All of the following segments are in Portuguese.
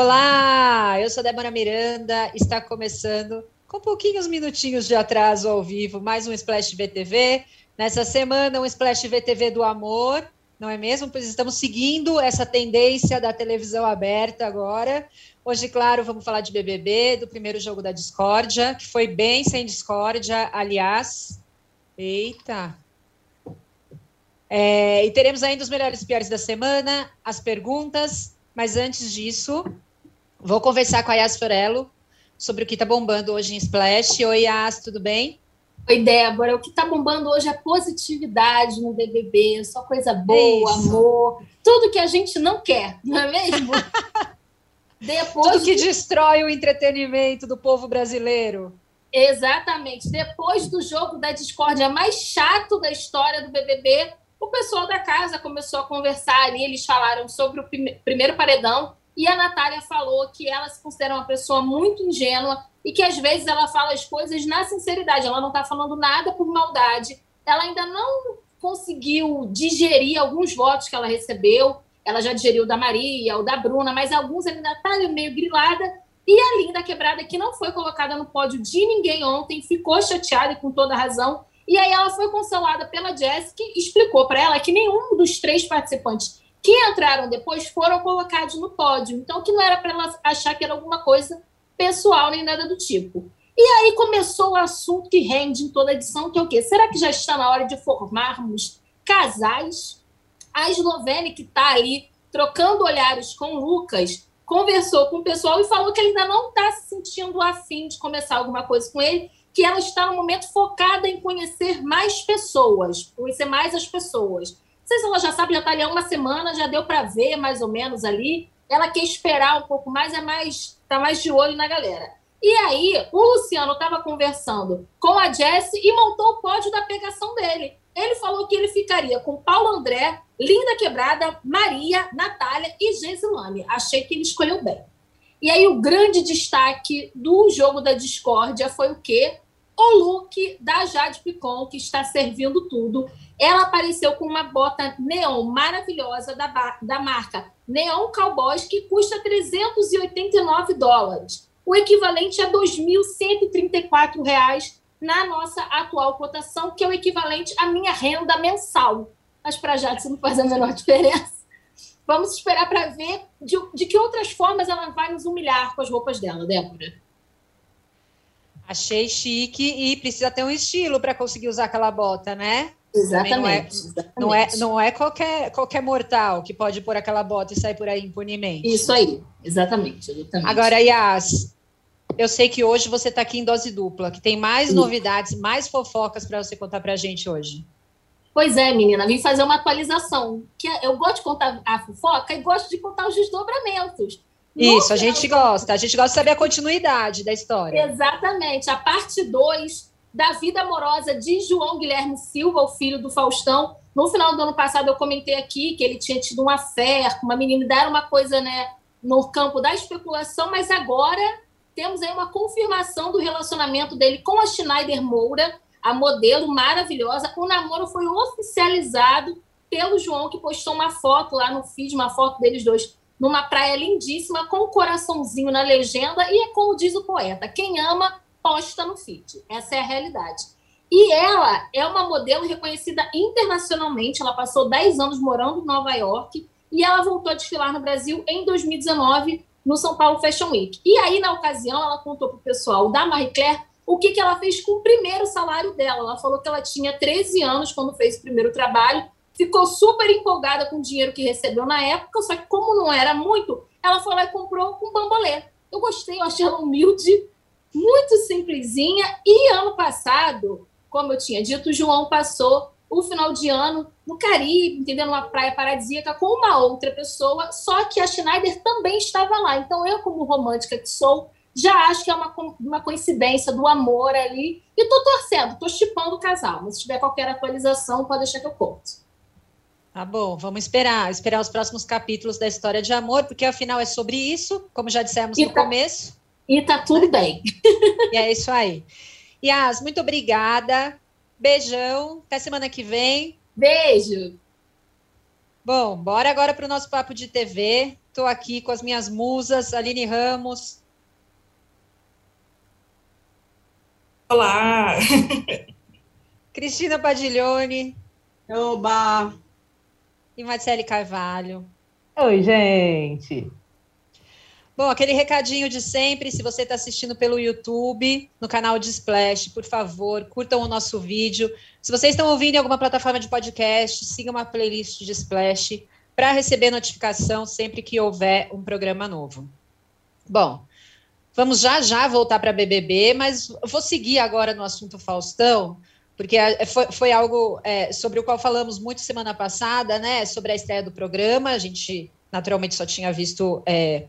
Olá, eu sou Débora Miranda, está começando com pouquinhos minutinhos de atraso ao vivo, mais um Splash VTV. Nessa semana, um Splash VTV do amor, não é mesmo? Pois estamos seguindo essa tendência da televisão aberta agora. Hoje, claro, vamos falar de BBB, do primeiro jogo da discórdia, que foi bem sem discórdia, aliás. Eita! É, e teremos ainda os melhores e piores da semana, as perguntas, mas antes disso, vou conversar com a Yas Fiorello sobre o que está bombando hoje em Splash. Oi, Yas, tudo bem? Oi, Débora. O que está bombando hoje é positividade no BBB, só coisa boa, amor, tudo que a gente não quer, não é mesmo? Depois tudo que de... destrói o entretenimento do povo brasileiro. Exatamente. Depois do jogo da discórdia mais chato da história do BBB, o pessoal da casa começou a conversar ali, eles falaram sobre o primeiro paredão e a Natália falou que ela se considera uma pessoa muito ingênua e que às vezes ela fala as coisas na sinceridade, ela não está falando nada por maldade, ela ainda não conseguiu digerir alguns votos que ela recebeu, ela já digeriu da Maria, o da Bruna, mas alguns ainda está meio grilada, e a Linda Quebrada, que não foi colocada no pódio de ninguém ontem, ficou chateada e com toda razão, e aí ela foi consolada pela Jess, que explicou para ela que nenhum dos três participantes que entraram depois foram colocados no pódio. Então, que não era para ela achar que era alguma coisa pessoal nem nada do tipo. E aí começou o assunto que rende em toda edição, que é o quê? Será que já está na hora de formarmos casais? A Eslovênia, que está ali trocando olhares com o Lucas, conversou com o pessoal e falou que ainda não está se sentindo afim de começar alguma coisa com ele que ela está no momento focada em conhecer mais pessoas, conhecer mais as pessoas. Sei se ela já sabe, já está ali há uma semana, já deu para ver mais ou menos ali. Ela quer esperar um pouco mais, é mais, tá mais de olho na galera. E aí, o Luciano estava conversando com a Jessie e montou o pódio da pegação dele. Ele falou que ele ficaria com Paulo André, Linda Quebrada, Maria, Natália e Gesilane. Achei que ele escolheu bem. E aí, o grande destaque do jogo da discórdia foi o quê? o look da Jade Picon, que está servindo tudo. Ela apareceu com uma bota neon maravilhosa da, da marca Neon Cowboys, que custa 389 dólares, o equivalente a 2.134 reais na nossa atual cotação, que é o equivalente à minha renda mensal. Mas para Jade isso não faz a menor diferença. Vamos esperar para ver de, de que outras formas ela vai nos humilhar com as roupas dela, Débora. Achei chique e precisa ter um estilo para conseguir usar aquela bota, né? Exatamente não, é, exatamente. não é, não é qualquer, qualquer mortal que pode pôr aquela bota e sair por aí impunemente. Isso aí, exatamente. exatamente. Agora, Yas, eu sei que hoje você está aqui em dose dupla, que tem mais Sim. novidades, mais fofocas para você contar para a gente hoje. Pois é, menina, vim fazer uma atualização. Que é, eu gosto de contar a fofoca e gosto de contar os desdobramentos. Isso, a gente gosta. A gente gosta de saber a continuidade da história. Exatamente. A parte 2 da vida amorosa de João Guilherme Silva, o filho do Faustão. No final do ano passado, eu comentei aqui que ele tinha tido uma fé com uma menina, era uma coisa, né, no campo da especulação, mas agora temos aí uma confirmação do relacionamento dele com a Schneider Moura, a modelo maravilhosa. O namoro foi oficializado pelo João, que postou uma foto lá no feed, uma foto deles dois numa praia lindíssima, com um coraçãozinho na legenda, e é como diz o poeta: quem ama, posta no feed. Essa é a realidade. E ela é uma modelo reconhecida internacionalmente, ela passou 10 anos morando em Nova York e ela voltou a desfilar no Brasil em 2019 no São Paulo Fashion Week. E aí, na ocasião, ela contou para o pessoal da Marie Claire o que, que ela fez com o primeiro salário dela. Ela falou que ela tinha 13 anos quando fez o primeiro trabalho ficou super empolgada com o dinheiro que recebeu na época, só que como não era muito, ela foi lá e comprou um bambolê. Eu gostei, eu achei ela humilde, muito simplesinha. E ano passado, como eu tinha dito, o João passou o final de ano no Caribe, entendendo uma praia paradisíaca com uma outra pessoa, só que a Schneider também estava lá. Então eu, como romântica que sou, já acho que é uma, uma coincidência do amor ali. E tô torcendo, tô chipando o casal. Mas se tiver qualquer atualização, pode deixar que eu conto. Tá bom, vamos esperar, esperar os próximos capítulos da história de amor, porque afinal é sobre isso, como já dissemos e no tá, começo. E tá tudo bem. E é isso aí. Yas, muito obrigada. Beijão. Até semana que vem. Beijo. Bom, bora agora para o nosso papo de TV. Estou aqui com as minhas musas, Aline Ramos. Olá! Cristina Padiglione. Oba! E Marcele Carvalho. Oi, gente! Bom, aquele recadinho de sempre, se você está assistindo pelo YouTube, no canal de Splash, por favor, curtam o nosso vídeo. Se vocês estão ouvindo em alguma plataforma de podcast, sigam uma playlist de Splash para receber notificação sempre que houver um programa novo. Bom, vamos já já voltar para BBB, mas vou seguir agora no assunto Faustão, porque foi, foi algo é, sobre o qual falamos muito semana passada, né? Sobre a estreia do programa. A gente naturalmente só tinha visto é,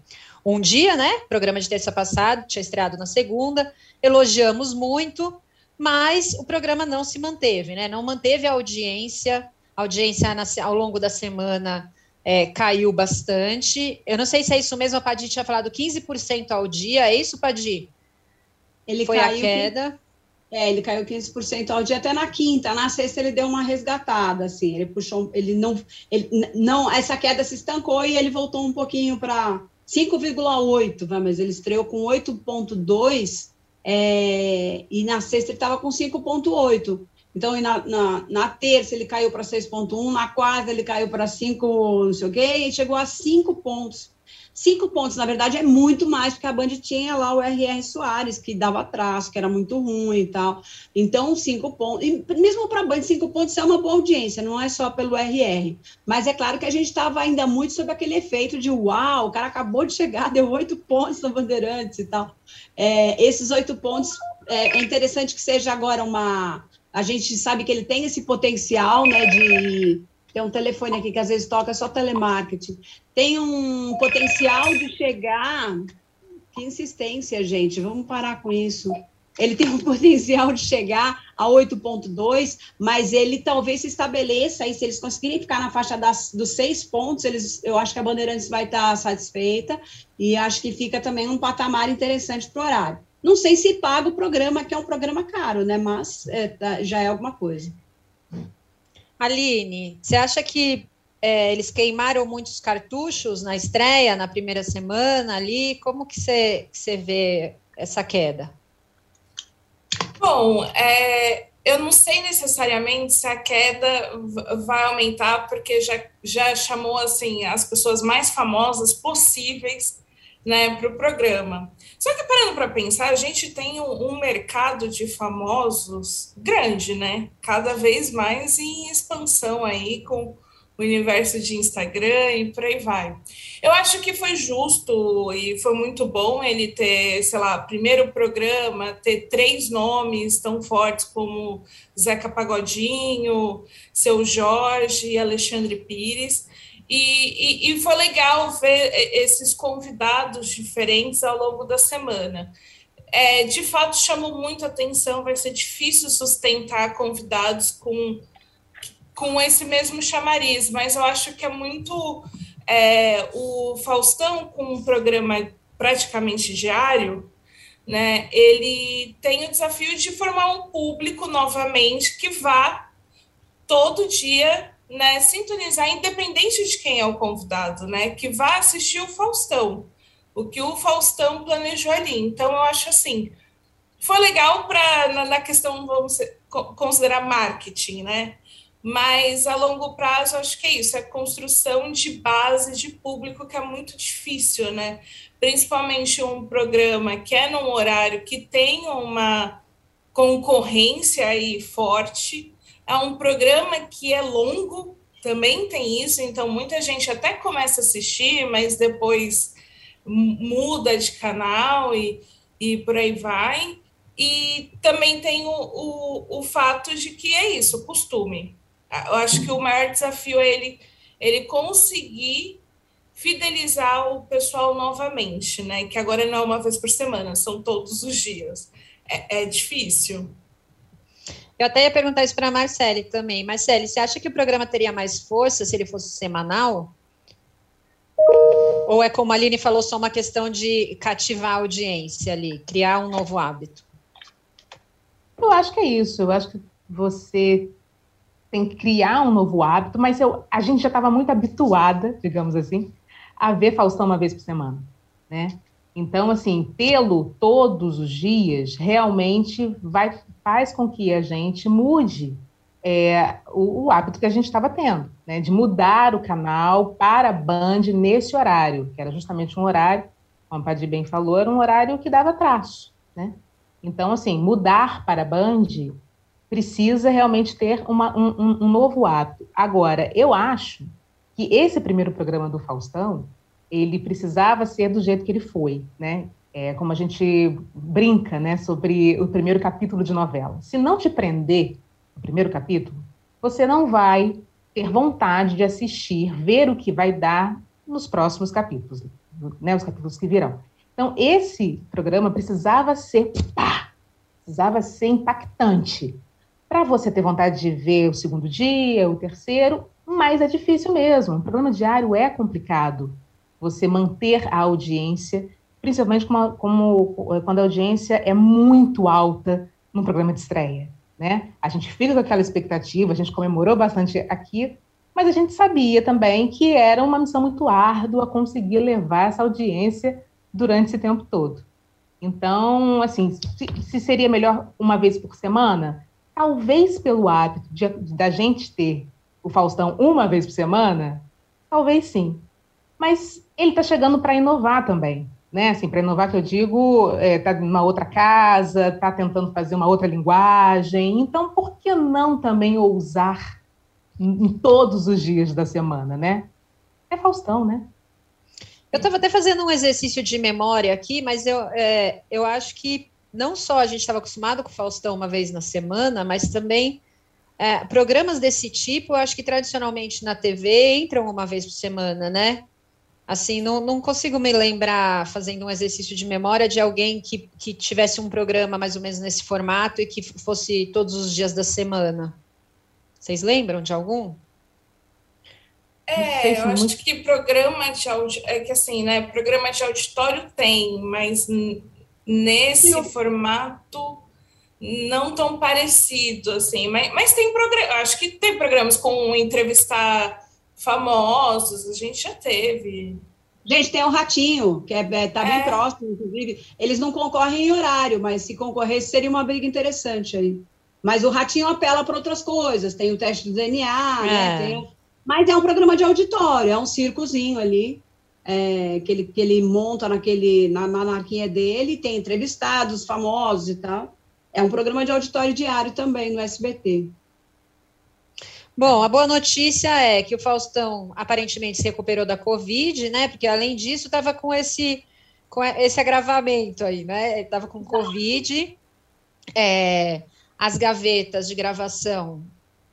um dia, né? Programa de terça passada, tinha estreado na segunda, elogiamos muito, mas o programa não se manteve, né? Não manteve a audiência, a audiência na, ao longo da semana é, caiu bastante. Eu não sei se é isso mesmo, a Padi tinha falado 15% ao dia, é isso, Padi? Ele Foi caiu a queda. É, ele caiu 15% ao dia até na quinta. Na sexta ele deu uma resgatada, assim. Ele puxou, ele não, ele não, essa queda se estancou e ele voltou um pouquinho para 5,8, mas ele estreou com 8,2 é, e na sexta ele estava com 5,8. Então, na, na, na, terça ele caiu para 6,1, na quarta ele caiu para 5, não sei o quê, e chegou a 5 pontos. Cinco pontos, na verdade, é muito mais, porque a Band tinha lá o R.R. Soares, que dava traço, que era muito ruim e tal. Então, cinco pontos. E mesmo para a Band, cinco pontos é uma boa audiência, não é só pelo RR. Mas é claro que a gente estava ainda muito sob aquele efeito de uau, o cara acabou de chegar, deu oito pontos no Bandeirantes e tal. É, esses oito pontos, é, é interessante que seja agora uma. A gente sabe que ele tem esse potencial né, de tem um telefone aqui que às vezes toca só telemarketing. Tem um potencial de chegar. Que insistência, gente. Vamos parar com isso. Ele tem um potencial de chegar a 8,2, mas ele talvez se estabeleça aí, se eles conseguirem ficar na faixa das, dos seis pontos, eles, eu acho que a Bandeirantes vai estar satisfeita e acho que fica também um patamar interessante para o horário. Não sei se paga o programa, que é um programa caro, né? Mas é, tá, já é alguma coisa. Aline, você acha que é, eles queimaram muitos cartuchos na estreia, na primeira semana ali? Como que você, que você vê essa queda? Bom, é, eu não sei necessariamente se a queda vai aumentar, porque já, já chamou assim as pessoas mais famosas possíveis né, para o programa. Só que parando para pensar, a gente tem um, um, mercado de famosos grande, né? Cada vez mais em expansão aí com o universo de Instagram e por aí vai. Eu acho que foi justo e foi muito bom ele ter, sei lá, primeiro programa, ter três nomes tão fortes como Zeca Pagodinho, Seu Jorge e Alexandre Pires e, e, e, foi legal ver esses convidados diferentes ao longo da semana. É, de fato, chamou muito atenção, vai ser difícil sustentar convidados com, com esse mesmo chamariz, mas eu acho que é muito. É, o Faustão, com um programa praticamente diário, né, ele tem o desafio de formar um público novamente que vá todo dia né, sintonizar, independente de quem é o convidado, né, que vá assistir o Faustão, o que o Faustão planejou ali. Então, eu acho assim, foi legal para na, na, questão, vamos considerar marketing, né? Mas a longo prazo, acho que é isso, é construção de base de público que é muito difícil, né? Principalmente um programa que é num horário que tem uma concorrência aí forte, é um programa que é longo, também tem isso, então muita gente até começa a assistir, mas depois muda de canal e, e por aí vai. E também tem o, o, o fato de que é isso, o costume. Eu acho que o maior desafio é ele, ele conseguir fidelizar o pessoal novamente, né? Que agora não é uma vez por semana, são todos os dias. É, é difícil. Eu até ia perguntar isso para a Marcele também. Marcele, você acha que o programa teria mais força se ele fosse semanal? Ou é como a Aline falou, só uma questão de cativar a audiência ali, criar um novo hábito? Eu acho que é isso. Eu acho que você tem que criar um novo hábito, mas eu, a gente já estava muito habituada, digamos assim, a ver Faustão uma vez por semana, né? Então, assim, tê-lo todos os dias realmente vai, faz com que a gente mude é, o, o, hábito que a gente estava tendo, né? De mudar o canal para a Band nesse horário, que era justamente um horário, como a Padir bem falou, era um horário que dava traço, né? Então, assim, mudar para a Band precisa realmente ter uma, um, um novo ato. Agora, eu acho que esse primeiro programa do Faustão, ele precisava ser do jeito que ele foi, né? É, como a gente brinca, né, sobre o primeiro capítulo de novela. Se não te prender no primeiro capítulo, você não vai ter vontade de assistir, ver o que vai dar nos próximos capítulos, né, os capítulos que virão. Então, esse programa precisava ser pá, precisava ser impactante para você ter vontade de ver o segundo dia, o terceiro, mas é difícil mesmo. Um programa diário é complicado. Você manter a audiência, principalmente como, como, quando a audiência é muito alta num programa de estreia. Né? A gente fica com aquela expectativa, a gente comemorou bastante aqui, mas a gente sabia também que era uma missão muito árdua conseguir levar essa audiência durante esse tempo todo. Então, assim, se, se seria melhor uma vez por semana, talvez pelo hábito de, da gente ter o Faustão uma vez por semana, talvez sim. Mas ele está chegando para inovar também, né? Assim, para inovar que eu digo, está é, tá numa outra casa, está tentando fazer uma outra linguagem. Então, por que não também ousar em, em todos os dias da semana, né? É Faustão, né? Eu estava até fazendo um exercício de memória aqui, mas eu, é, eu acho que não só a gente estava acostumado com o Faustão uma vez na semana, mas também é, programas desse tipo, eu acho que tradicionalmente na TV entram uma vez por semana, né? Assim, não, não consigo me lembrar, fazendo um exercício de memória, de alguém que, que tivesse um programa mais ou menos nesse formato e que fosse todos os dias da semana. Vocês lembram de algum? É, eu acho que programa de é que assim, né? Programa de auditório tem, mas nesse eu... formato não tão parecido, assim, mas, mas tem programa, acho que tem programas com entrevistar famosos, a gente já teve. Gente, tem o Ratinho, que é, é, tá bem é. próximo, inclusive. Eles não concorrem em horário, mas se concorresse seria uma briga interessante aí. Mas o Ratinho apela para outras coisas, tem o teste do DNA, né, é. né? Tem, mas é um programa de auditório, é um circozinho ali é, que, ele, que ele monta naquele, na, na anarquia dele, tem entrevistados famosos e tal. É um programa de auditório diário também no SBT. Bom, a boa notícia é que o Faustão aparentemente se recuperou da Covid, né? Porque além disso, estava com esse, com esse agravamento aí, né? Estava com Covid. É, as gavetas de gravação,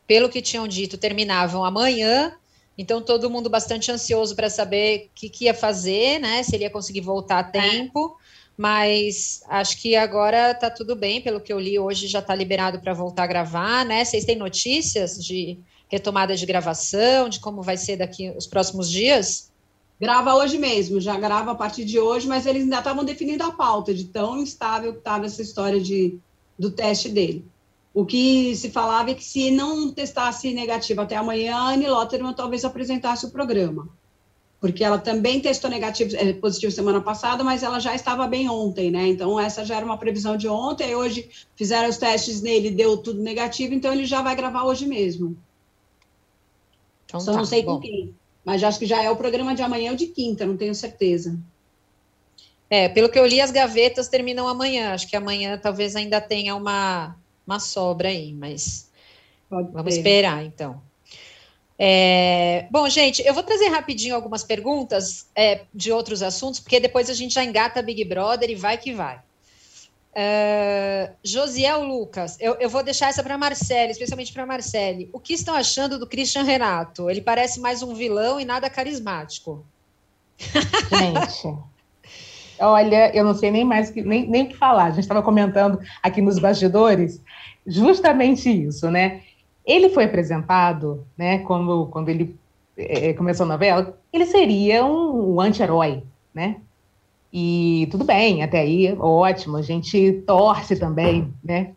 pelo que tinham dito, terminavam amanhã. Então, todo mundo bastante ansioso para saber o que, que, ia fazer, né? Se ele ia conseguir voltar a é. tempo. É. Mas acho que agora está tudo bem, pelo que eu li hoje já está liberado para voltar a gravar, né? Vocês têm notícias de retomada de gravação, de como vai ser daqui os próximos dias? Grava hoje mesmo, já grava a partir de hoje, mas eles ainda estavam definindo a pauta de tão instável que estava essa história de, do teste dele. O que se falava é que se não testasse negativo até amanhã, a Anne Lotterman talvez apresentasse o programa. Porque ela também testou negativo, é, positivo semana passada, mas ela já estava bem ontem, né? Então, essa já era uma previsão de ontem. Hoje fizeram os testes nele, deu tudo negativo, então ele já vai gravar hoje mesmo. Então, Só tá, não sei bom. com quem. Mas acho que já é o programa de amanhã ou de quinta, não tenho certeza. É, pelo que eu li, as gavetas terminam amanhã. Acho que amanhã talvez ainda tenha uma uma sobra aí, mas Pode vamos ter. esperar então. É, bom, gente, eu vou trazer rapidinho algumas perguntas é, de outros assuntos, porque depois a gente já engata Big Brother e vai que vai. Uh, Josiel Lucas, eu, eu, vou deixar essa para Marcele, especialmente para Marcele. O que estão achando do Christian Renato? Ele parece mais um vilão e nada carismático. Gente, olha, eu não sei nem mais que, nem, nem o que falar. A gente estava comentando aqui nos bastidores justamente isso, né? Ele foi apresentado, né, quando, quando ele é, começou a novela, ele seria um, um anti-herói, né? E tudo bem, até aí, ótimo, a gente torce também, né,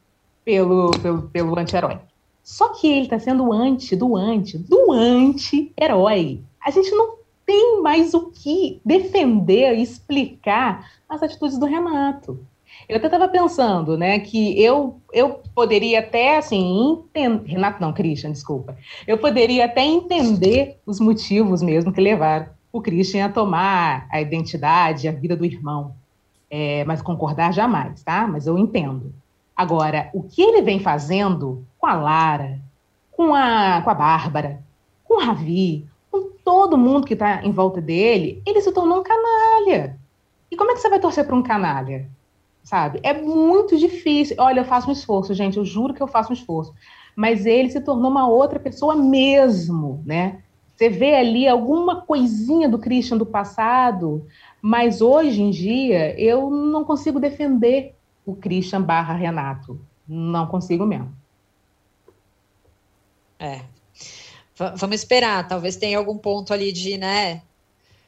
pelo, pelo, pelo anti-herói. Só que ele está sendo anti, do anti, do anti-herói. A gente não tem mais o que defender e explicar as atitudes do Renato. Eu até estava pensando, né, que eu, eu poderia até, assim, entender... Renato não, Christian, desculpa. Eu poderia até entender os motivos mesmo que levaram o Christian a tomar a identidade, a vida do irmão. É, mas concordar jamais, tá? Mas eu entendo. Agora, o que ele vem fazendo com a Lara, com a, com a Bárbara, com o Ravi, com todo mundo que está em volta dele, ele se tornou um canalha. E como é que você vai torcer para um canalha? Sabe? É muito difícil. Olha, eu faço um esforço, gente, eu juro que eu faço um esforço. Mas ele se tornou uma outra pessoa mesmo, né? Você vê ali alguma coisinha do Christian do passado, mas hoje em dia eu não consigo defender o Christian barra Renato. Não consigo mesmo. É. V vamos esperar. Talvez tenha algum ponto ali de, né?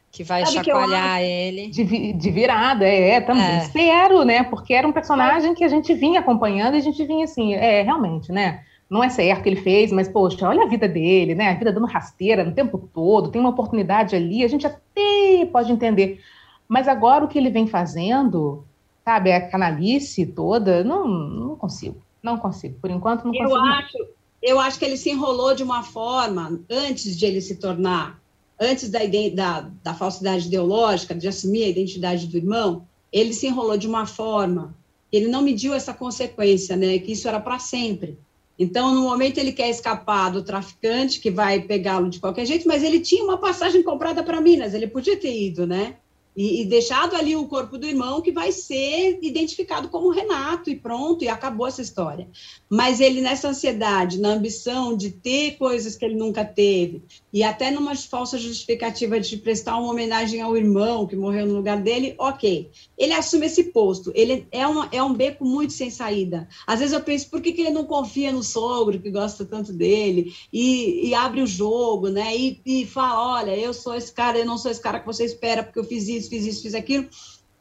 Que vai Sabe chacoalhar que ele. De, de, virada, é, é também. É. Espero, né? Porque era um personagem que a gente vinha acompanhando e a gente vinha assim, é, realmente, né? Não é certo que ele fez, mas, poxa, olha a vida dele, né? A vida dando rasteira no tempo todo, tem uma oportunidade ali, a gente até pode entender. Mas agora o que ele vem fazendo, sabe, a canalice toda, não, não consigo. Não consigo. Por enquanto, não eu consigo. Acho, eu acho que ele se enrolou de uma forma, antes de ele se tornar, antes da, da, da falsidade ideológica, de assumir a identidade do irmão, ele se enrolou de uma forma, ele não mediu essa consequência, né? Que isso era para sempre. Então, no momento, ele quer escapar do traficante, que vai pegá-lo de qualquer jeito, mas ele tinha uma passagem comprada para Minas, ele podia ter ido, né? E, e, deixado ali o corpo do irmão que vai ser identificado como Renato e pronto, e acabou essa história. Mas ele, nessa ansiedade, na ambição de ter coisas que ele nunca teve, e até numa falsa justificativa de prestar uma homenagem ao irmão que morreu no lugar dele, ok. Ele assume esse posto, ele é, uma, é um beco muito sem saída. Às vezes eu penso, por que, que ele não confia no sogro, que gosta tanto dele, e, e abre o jogo, né? E, e fala: olha, eu sou esse cara, eu não sou esse cara que você espera, porque eu fiz isso fiz isso, fiz aquilo.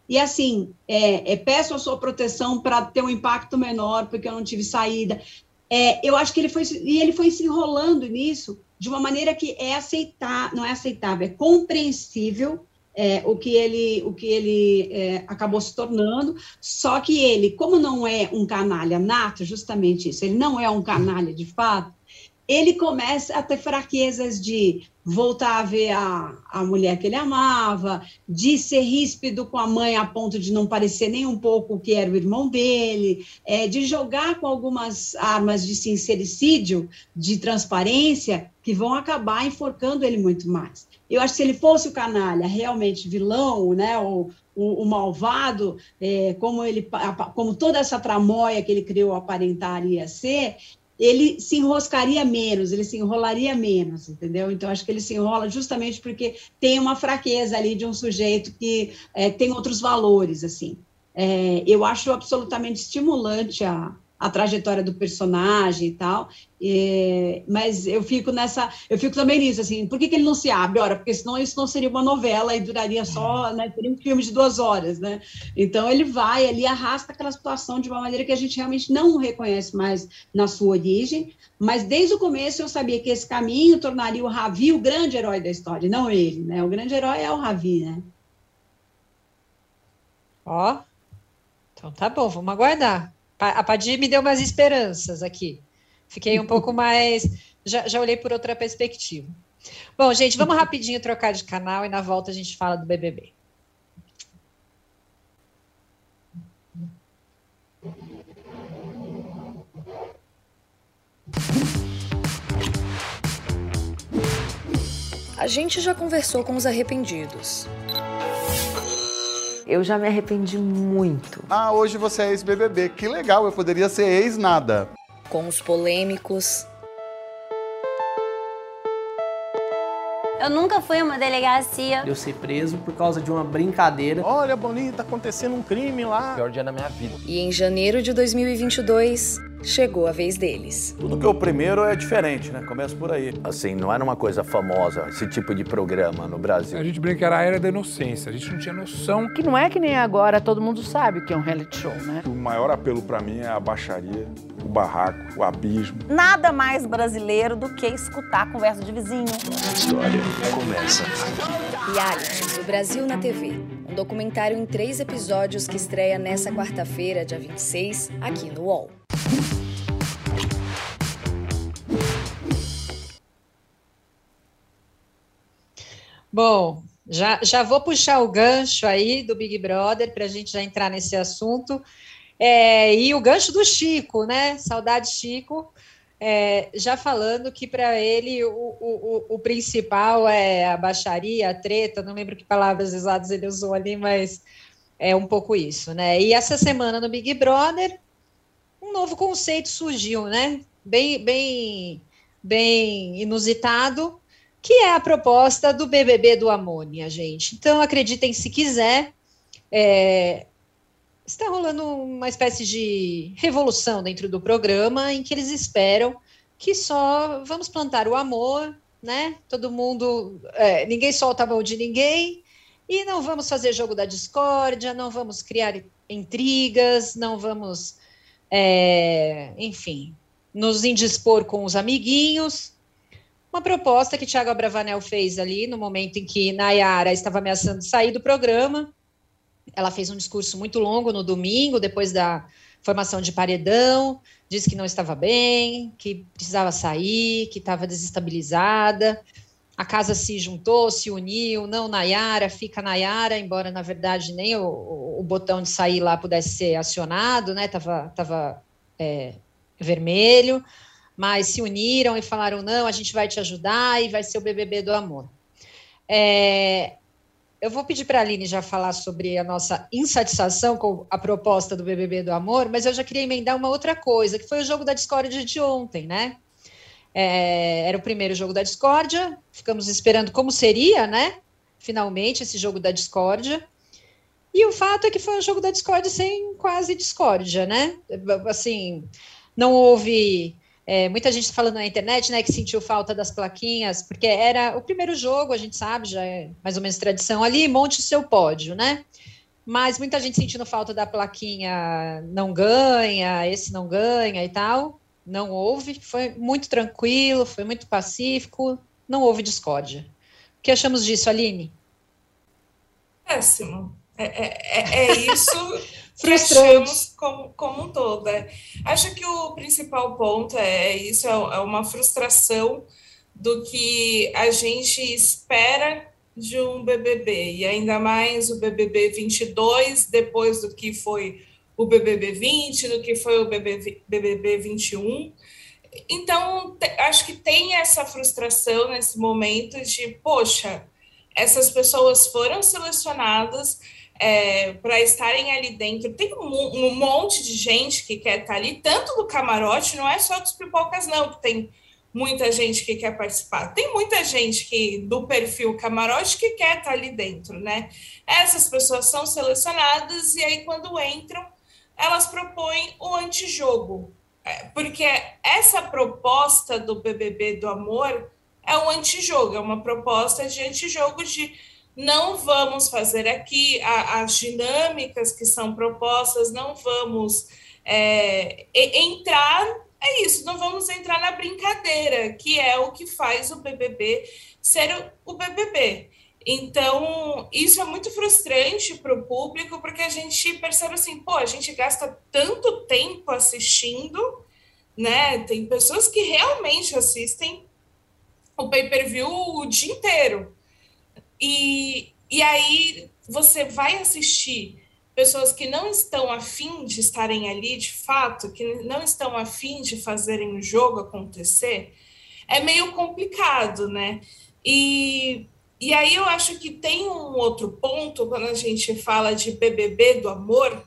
E assim, é, é, peço a sua proteção para ter um impacto menor, porque eu não tive saída. É, eu acho que ele foi e ele foi se enrolando nisso de uma maneira que é aceitar, não é aceitável, é compreensível é, o que ele, o que ele é, acabou se tornando. Só que ele, como não é um canalha nato, justamente isso, ele não é um canalha de fato ele começa a ter fraquezas de voltar a ver a, a mulher que ele amava, de ser ríspido com a mãe a ponto de não parecer nem um pouco que era o irmão dele, é, de jogar com algumas armas de sincericídio, de transparência, que vão acabar enforcando ele muito mais. Eu acho que se ele fosse o canalha, realmente vilão, né, o, o, o malvado, é, como ele, como toda essa tramóia que ele criou aparentaria ser, ele se enroscaria menos, ele se enrolaria menos, entendeu? Então, acho que ele se enrola justamente porque tem uma fraqueza ali de um sujeito que é, tem outros valores, assim. É, eu acho absolutamente estimulante a, a trajetória do personagem e tal, e, mas eu fico nessa, eu fico também nisso, assim, por que, que ele não se abre? Ora, porque senão isso não seria uma novela e duraria só, né, seria um filme de duas horas, né? Então ele vai ali, arrasta aquela situação de uma maneira que a gente realmente não reconhece mais na sua origem, mas desde o começo eu sabia que esse caminho tornaria o Ravi o grande herói da história, não ele, né? O grande herói é o Ravi, né? Ó, então tá bom, vamos aguardar. A Padir me deu umas esperanças aqui. Fiquei um pouco mais. Já, já olhei por outra perspectiva. Bom, gente, vamos rapidinho trocar de canal e na volta a gente fala do BBB. A gente já conversou com os arrependidos. Eu já me arrependi muito. Ah, hoje você é ex-BBB. Que legal, eu poderia ser ex-nada. Com os polêmicos. Eu nunca fui a uma delegacia. Eu ser preso por causa de uma brincadeira. Olha, Boninho, tá acontecendo um crime lá. Pior dia da minha vida. E em janeiro de 2022, chegou a vez deles. Tudo que é o primeiro é diferente, né? Começa por aí. Assim, não era uma coisa famosa esse tipo de programa no Brasil. A gente brinca que era a era da inocência, a gente não tinha noção. Que não é que nem agora todo mundo sabe que é um reality show, né? O maior apelo para mim é a baixaria, o barraco, o abismo. Nada mais brasileiro do que escutar a conversa de vizinho. A história começa. Reality, o Brasil na TV. Um documentário em três episódios que estreia nessa quarta-feira, dia 26, aqui no UOL. Bom, já, já vou puxar o gancho aí do Big Brother para a gente já entrar nesse assunto. É, e o gancho do Chico, né? Saudade Chico. É, já falando que para ele o, o, o, principal é a baixaria, a treta, não lembro que palavras exatas ele usou ali, mas é um pouco isso, né? E essa semana no Big Brother, um novo conceito surgiu, né? Bem, bem, bem inusitado, que é a proposta do BBB do Amônia, gente. Então, acreditem se quiser, é, está rolando uma espécie de revolução dentro do programa em que eles esperam que só vamos plantar o amor, né? Todo mundo, é, ninguém solta a mão de ninguém e não vamos fazer jogo da discórdia, não vamos criar intrigas, não vamos, é, enfim, nos indispor com os amiguinhos. Uma proposta que Tiago Abravanel fez ali no momento em que Nayara estava ameaçando sair do programa. Ela fez um discurso muito longo no domingo, depois da formação de paredão, disse que não estava bem, que precisava sair, que estava desestabilizada. A casa se juntou, se uniu, não Nayara, fica Nayara, embora na verdade nem o, o botão de sair lá pudesse ser acionado, né? Tava, tava é, vermelho mas se uniram e falaram: não, a gente vai te ajudar e vai ser o BBB do amor. É, eu vou pedir para a Aline já falar sobre a nossa insatisfação com a proposta do BBB do amor, mas eu já queria emendar uma outra coisa, que foi o jogo da discórdia de ontem, né? É, era o primeiro jogo da discórdia, ficamos esperando como seria, né? Finalmente, esse jogo da discórdia. E o fato é que foi um jogo da discórdia sem quase discórdia, né? Assim, não houve é, muita gente falando na internet, né, que sentiu falta das plaquinhas, porque era o primeiro jogo, a gente sabe, já é mais ou menos tradição ali, monte o seu pódio, né? Mas muita gente sentindo falta da plaquinha não ganha, esse não ganha e tal. Não houve, foi muito tranquilo, foi muito pacífico, não houve discórdia. O que achamos disso, Aline? Péssimo. É, é, é, é isso que achamos como, como um todo. É. Acho que o principal ponto é isso, é, é uma frustração do que a gente espera de um BBB, e ainda mais o BBB 22, depois do que foi o BBB 20, do que foi o BBB, BBB 21. Então, acho que tem essa frustração nesse momento de, poxa, essas pessoas foram selecionadas, é, para estarem ali dentro. Tem um, um, monte de gente que quer estar ali, tanto do camarote, não é só dos pipocas, não, que tem muita gente que quer participar. Tem muita gente que do perfil camarote que quer estar ali dentro, né? Essas pessoas são selecionadas e aí quando entram, elas propõem o antijogo. É, porque essa proposta do BBB do amor é um antijogo, é uma proposta de antijogo de não vamos fazer aqui a, as dinâmicas que são propostas, não vamos é, entrar. É isso, não vamos entrar na brincadeira, que é o que faz o BBB ser o BBB. Então, isso é muito frustrante para o público, porque a gente percebe assim, pô, a gente gasta tanto tempo assistindo, né? Tem pessoas que realmente assistem o pay-per-view o dia inteiro. E, e aí você vai assistir pessoas que não estão afim de estarem ali de fato, que não estão afim de fazerem o jogo acontecer, é meio complicado, né? E, e aí eu acho que tem um outro ponto quando a gente fala de BBB do amor.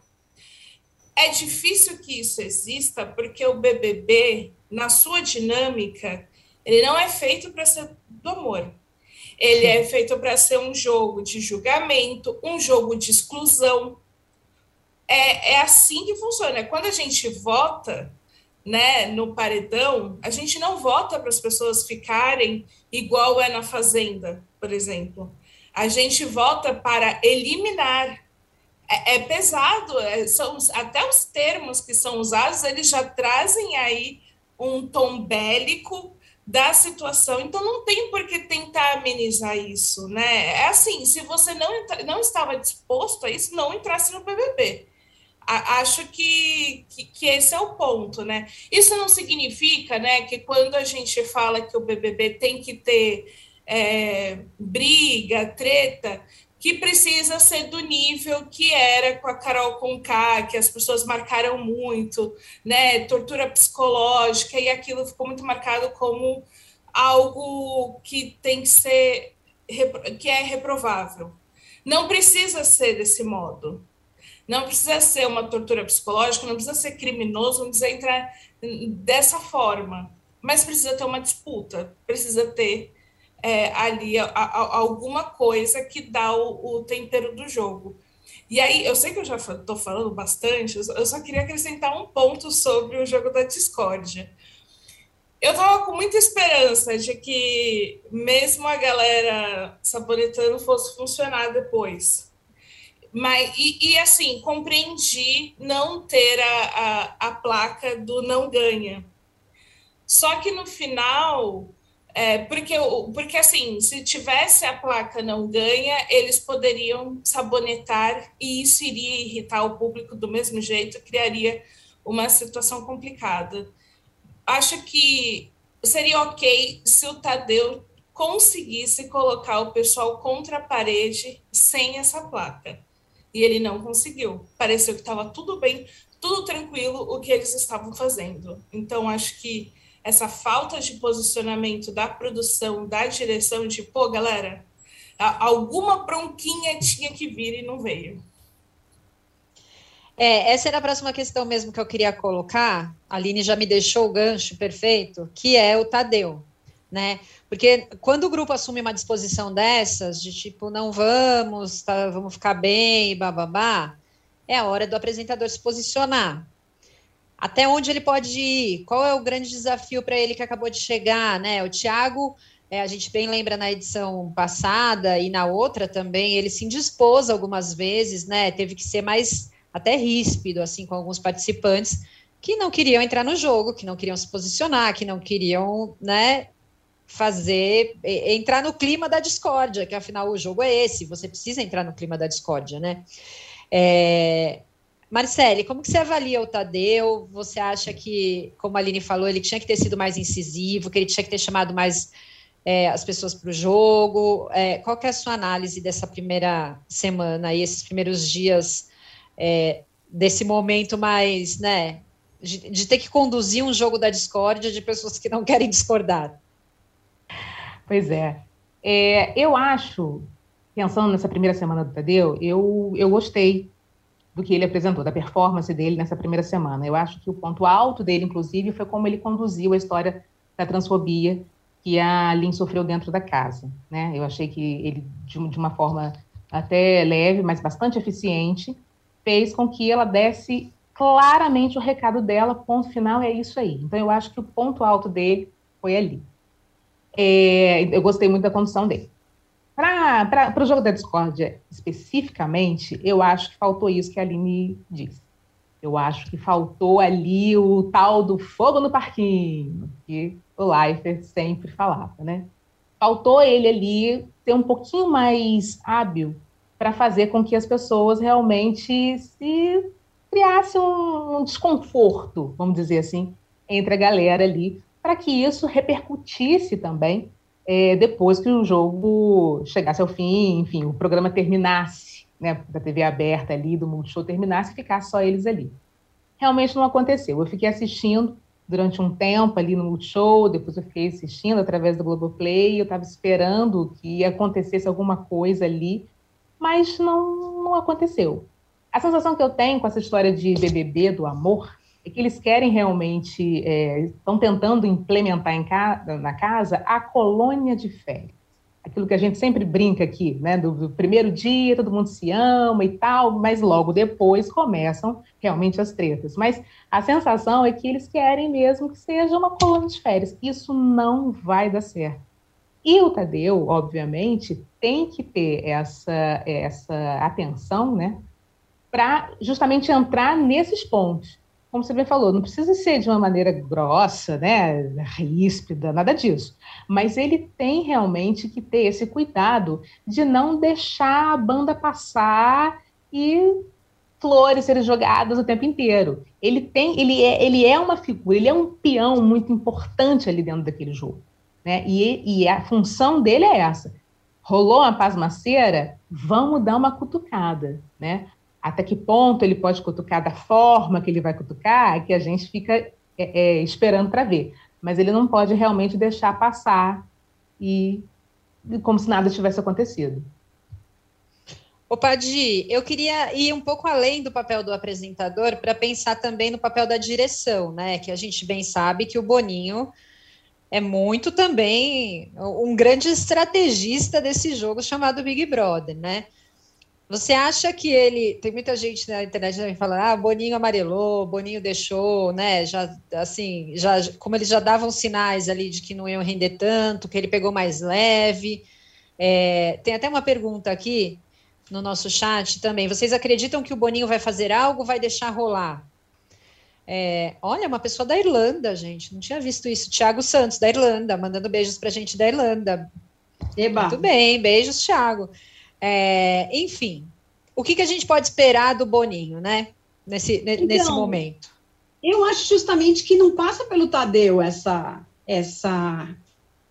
É difícil que isso exista porque o BBB, na sua dinâmica, ele não é feito para ser do amor. Ele é feito para ser um jogo de julgamento, um jogo de exclusão. É, é assim que funciona. Quando a gente vota, né, no paredão, a gente não vota para as pessoas ficarem igual é na Fazenda, por exemplo. A gente vota para eliminar. É, é pesado, é, são até os termos que são usados, eles já trazem aí um tom bélico da situação. Então não tem por que tentar amenizar isso, né? É assim, se você não, não estava disposto a isso, não entrasse no BBB acho que, que, que, esse é o ponto, né? Isso não significa, né, que quando a gente fala que o BBB tem que ter é, briga, treta, que precisa ser do nível que era com a Carol Conká, que as pessoas marcaram muito, né? Tortura psicológica, e aquilo ficou muito marcado como algo que tem que ser que é reprovável. Não precisa ser desse modo, não precisa ser uma tortura psicológica, não precisa ser criminoso, não precisa entrar dessa forma. Mas precisa ter uma disputa, precisa ter é, ali a, a, alguma coisa que dá o, o, tempero do jogo. E aí, eu sei que eu já estou falando bastante, eu só queria acrescentar um ponto sobre o jogo da discórdia. Eu estava com muita esperança de que, mesmo a galera sabonetando fosse funcionar depois, mas, e, e, assim, compreendi não ter a, a, a, placa do não ganha. Só que no final, é, porque, porque assim, se tivesse a placa não ganha, eles poderiam sabonetar e isso iria irritar o público do mesmo jeito, criaria uma situação complicada. Acho que seria ok se o Tadeu conseguisse colocar o pessoal contra a parede sem essa placa e ele não conseguiu. Pareceu que estava tudo bem, tudo tranquilo o que eles estavam fazendo. Então, acho que essa falta de posicionamento da produção, da direção, de pô, galera, alguma bronquinha tinha que vir e não veio. É, essa era a próxima questão mesmo que eu queria colocar. A Aline já me deixou o gancho perfeito, que é o Tadeu né? Porque quando o grupo assume uma disposição dessas, de tipo, não vamos, tá, vamos ficar bem, bababá, é a hora do apresentador se posicionar. Até onde ele pode ir? Qual é o grande desafio para ele que acabou de chegar, né? O Thiago, é, a gente bem lembra na edição passada e na outra também, ele se indispôs algumas vezes, né? Teve que ser mais até ríspido, assim, com alguns participantes que não queriam entrar no jogo, que não queriam se posicionar, que não queriam, né, fazer entrar no clima da discórdia, que afinal o jogo é esse, você precisa entrar no clima da discórdia, né? É, Marcele, como que você avalia o Tadeu? Você acha que, como a Aline falou, ele tinha que ter sido mais incisivo, que ele tinha que ter chamado mais é, as pessoas para o jogo? É, qual que é a sua análise dessa primeira semana e esses primeiros dias é, desse momento mais, né, de, de ter que conduzir um jogo da discórdia de pessoas que não querem discordar? Pois é. é. Eu acho, pensando nessa primeira semana do Tadeu, eu, eu gostei do que ele apresentou, da performance dele nessa primeira semana. Eu acho que o ponto alto dele, inclusive, foi como ele conduziu a história da transfobia que a Lin sofreu dentro da casa. Né? Eu achei que ele, de, uma forma até leve, mas bastante eficiente, fez com que ela desse claramente o recado dela, ponto final, é isso aí. Então, eu acho que o ponto alto dele foi ali. É, eu gostei muito da condução dele. Para o jogo da discórdia, especificamente, eu acho que faltou isso que a Aline disse. Eu acho que faltou ali o tal do fogo no parquinho, que o Leifert sempre falava, né? Faltou ele ali ser um pouquinho mais hábil para fazer com que as pessoas realmente se criasse um, um desconforto, vamos dizer assim, entre a galera ali, para que isso repercutisse também é, depois que o jogo chegasse ao fim, enfim, o programa terminasse, né, da TV aberta ali, do Multishow terminasse e ficasse só eles ali. Realmente não aconteceu. Eu fiquei assistindo durante um tempo ali no Multishow, depois eu fiquei assistindo através do Globoplay, eu estava esperando que acontecesse alguma coisa ali, mas não, não aconteceu. A sensação que eu tenho com essa história de BBB, do amor, é que eles querem realmente, é, estão tentando implementar em ca na casa a colônia de férias. aquilo que a gente sempre brinca aqui, né? Do, do, primeiro dia todo mundo se ama e tal, mas logo depois começam realmente as tretas. Mas a sensação é que eles querem mesmo que seja uma coluna de férias. Isso não vai dar certo. E o Tadeu, obviamente, tem que ter essa, essa atenção, né? Para justamente entrar nesses pontos como você bem falou, não precisa ser de uma maneira grossa, né, ríspida, nada disso. Mas ele tem realmente que ter esse cuidado de não deixar a banda passar e flores serem jogadas o tempo inteiro. Ele tem, ele é, ele é uma figura, ele é um peão muito importante ali dentro daquele jogo, né? E, e a função dele é essa. Rolou uma pasmaceira, vamos dar uma cutucada, né? Até que ponto ele pode cutucar da forma que ele vai cutucar, é que a gente fica é, é, esperando para ver. Mas ele não pode realmente deixar passar e, e como se nada tivesse acontecido. Ô, Padi, eu queria ir um pouco além do papel do apresentador para pensar também no papel da direção, né? Que a gente bem sabe que o Boninho é muito também um grande estrategista desse jogo chamado Big Brother, né? Você acha que ele. Tem muita gente na internet também falando, ah, Boninho amarelou, Boninho deixou, né? Já, assim, já, como eles já davam sinais ali de que não iam render tanto, que ele pegou mais leve. É, tem até uma pergunta aqui no nosso chat também. Vocês acreditam que o Boninho vai fazer algo vai deixar rolar? É, olha, uma pessoa da Irlanda, gente. Não tinha visto isso. Tiago Santos, da Irlanda, mandando beijos pra gente da Irlanda. Eba. Muito bem, beijos, Tiago. É, enfim, o que, que a gente pode esperar do Boninho, né? Nesse, então, nesse momento. Eu acho justamente que não passa pelo Tadeu essa, essa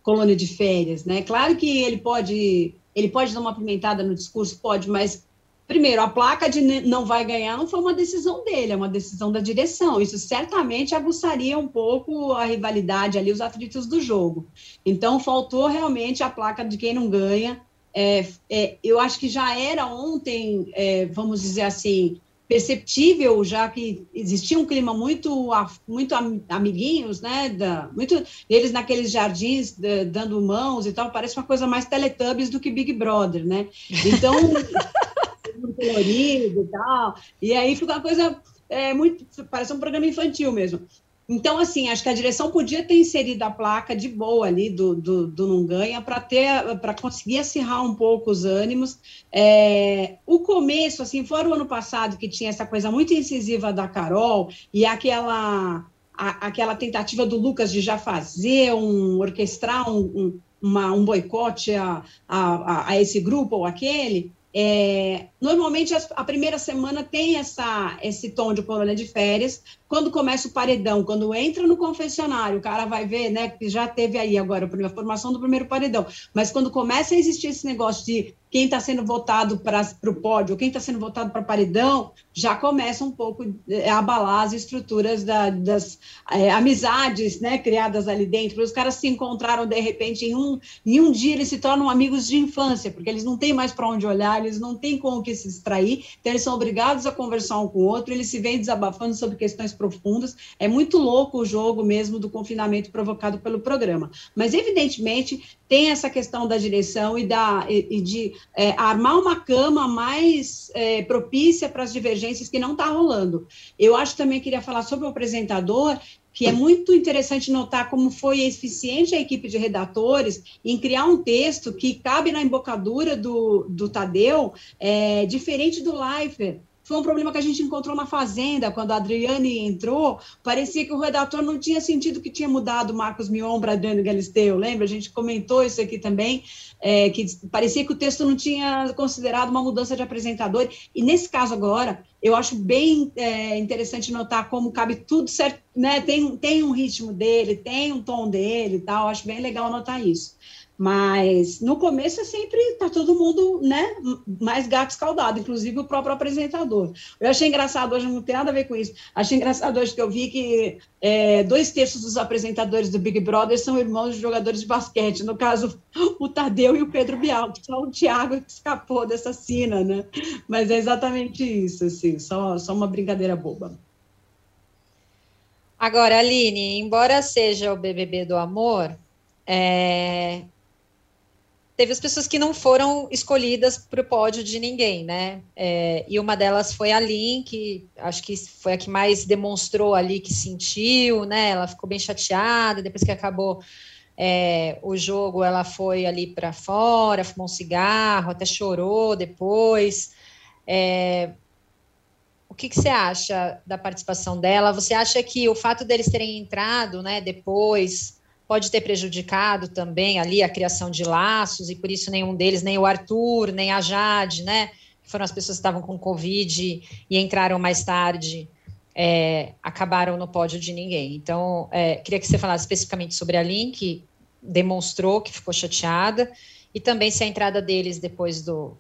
colônia de férias, né? Claro que ele pode, ele pode dar uma pimentada no discurso, pode, mas primeiro, a placa de não vai ganhar não foi uma decisão dele, é uma decisão da direção. Isso certamente aguçaria um pouco a rivalidade ali, os atritos do jogo. Então, faltou realmente a placa de quem não ganha é, é, eu acho que já era ontem, é, vamos dizer assim, perceptível, já que existia um clima muito, muito amiguinhos, né? Da, muito eles naqueles jardins da, dando mãos e tal, parece uma coisa mais Teletubbies do que Big Brother, né? Então, colorido e tal, e aí fica uma coisa é, muito, parece um programa infantil mesmo. Então, assim, acho que a direção podia ter inserido a placa de boa ali do, do, do não ganha para ter para conseguir acirrar um pouco os ânimos. É, o começo, assim, fora o ano passado que tinha essa coisa muito incisiva da Carol e aquela a, aquela tentativa do Lucas de já fazer um orquestrar um, um, uma, um boicote a, a, a esse grupo ou aquele, é, normalmente a primeira semana tem essa, esse tom de colônia de férias. Quando começa o paredão, quando entra no confessionário, o cara vai ver, né, que já teve aí agora a formação do primeiro paredão. Mas quando começa a existir esse negócio de quem está sendo votado para o pódio, quem está sendo votado para paredão, já começa um pouco é, a abalar as estruturas da, das é, amizades né, criadas ali dentro. Os caras se encontraram de repente em um, em um dia, eles se tornam amigos de infância, porque eles não têm mais para onde olhar, eles não têm com o que se distrair, então eles são obrigados a conversar um com o outro, eles se vêm desabafando sobre questões profundas. É muito louco o jogo mesmo do confinamento provocado pelo programa. Mas, evidentemente, tem essa questão da direção e, da, e, e de é, armar uma cama mais é, propícia para as divergências que não está rolando. Eu acho também queria falar sobre o apresentador, que é muito interessante notar como foi eficiente a equipe de redatores em criar um texto que cabe na embocadura do, do Tadeu, é, diferente do Leifert foi um problema que a gente encontrou na Fazenda, quando a Adriane entrou, parecia que o redator não tinha sentido que tinha mudado Marcos Mion para Adriane Galisteu, lembra? A gente comentou isso aqui também, é, que parecia que o texto não tinha considerado uma mudança de apresentador, e nesse caso agora, eu acho bem é, interessante notar como cabe tudo certo, né? Tem, tem um ritmo dele, tem um tom dele e tal, acho bem legal notar isso. Mas no começo é sempre tá todo mundo, né, mais gato escaldado, inclusive o próprio apresentador. Eu achei engraçado hoje, não tem nada a ver com isso. Achei engraçado hoje que eu vi que é, dois terços dos apresentadores do Big Brother são irmãos de jogadores de basquete. No caso, o Tadeu e o Pedro Bial, só o Thiago que escapou dessa cena, né? Mas é exatamente isso, assim, só, só uma brincadeira boba. Agora, Aline, embora seja o BBB do amor, é, teve as pessoas que não foram escolhidas para o pódio de ninguém, né? É, e uma delas foi a Lin, que acho que foi a que mais demonstrou ali que sentiu, né? Ela ficou bem chateada depois que acabou é, o jogo, ela foi ali para fora, fumou um cigarro, até chorou depois. É, o que, que, você acha da participação dela? Você acha que o fato deles terem entrado, né, depois pode ter prejudicado também ali a criação de laços, e por isso nenhum deles, nem o Arthur, nem a Jade, né? Foram as pessoas que estavam com Covid e entraram mais tarde, é, acabaram no pódio de ninguém. Então, é, queria que você falasse especificamente sobre a Lin, que demonstrou que ficou chateada, e também se a entrada deles depois do.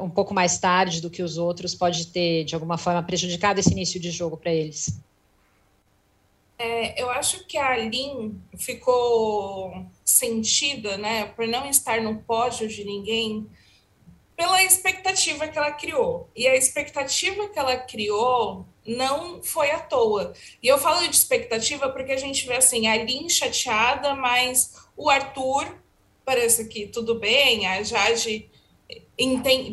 um pouco mais tarde do que os outros pode ter, de alguma forma, prejudicado esse início de jogo para eles. É, eu acho que a Lin ficou sentida, né, por não estar no pódio de ninguém, pela expectativa que ela criou. E a expectativa que ela criou não foi à toa. E eu falo de expectativa porque a gente vê assim, a Lin chateada, mas o Arthur parece que tudo bem, a Jade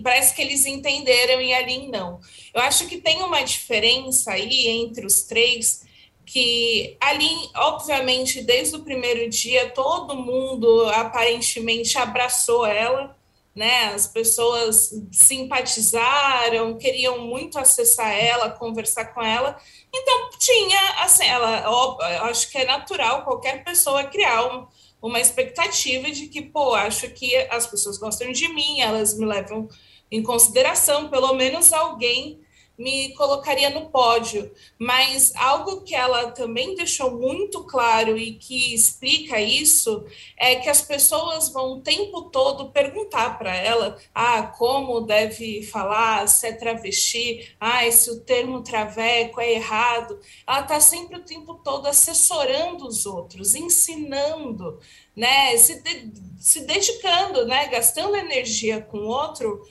parece que eles entenderam e a Lin não. Eu acho que tem uma diferença aí entre os três que ali, obviamente, desde o primeiro dia, todo mundo aparentemente abraçou ela, né? As pessoas simpatizaram, queriam muito acessar ela, conversar com ela. Então, tinha, assim, ela, ó, acho que é natural qualquer pessoa criar um, uma expectativa de que, pô, acho que as pessoas gostam de mim, elas me levam em consideração, pelo menos alguém me colocaria no pódio, mas algo que ela também deixou muito claro e que explica isso é que as pessoas vão o tempo todo perguntar para ela: ah, como deve falar, se é travesti, ah, se o termo traveco é errado. Ela está sempre o tempo todo assessorando os outros, ensinando, né, se, de, se dedicando, né, gastando energia com o outro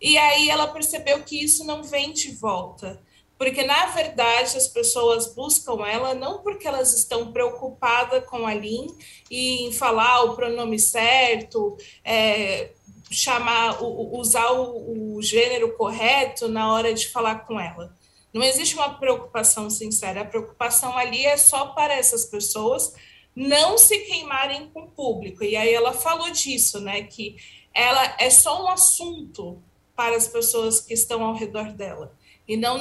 e aí ela percebeu que isso não vem de volta, porque na verdade as pessoas buscam ela não porque elas estão preocupadas com a Lin e em falar o pronome certo, é, chamar, usar o, o gênero correto na hora de falar com ela. Não existe uma preocupação sincera. A preocupação ali é só para essas pessoas não se queimarem com o público. E aí ela falou disso, né? Que ela é só um assunto para as pessoas que estão ao redor dela. E não,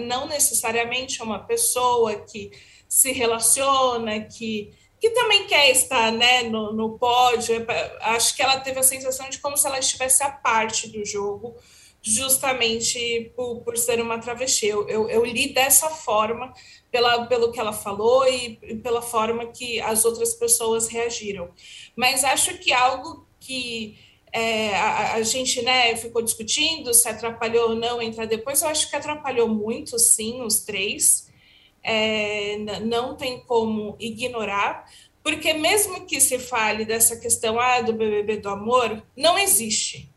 não necessariamente uma pessoa que se relaciona, que, que também quer estar né, no, no pódio. Acho que ela teve a sensação de como se ela estivesse a parte do jogo, justamente por, por ser uma travesti. Eu, eu, eu, li dessa forma, pela, pelo que ela falou e pela forma que as outras pessoas reagiram. Mas acho que algo que é, a, a, gente né, ficou discutindo se atrapalhou ou não entrar depois. Eu acho que atrapalhou muito, sim, os três. É, não tem como ignorar, porque mesmo que se fale dessa questão ah, do BBB do amor, não existe.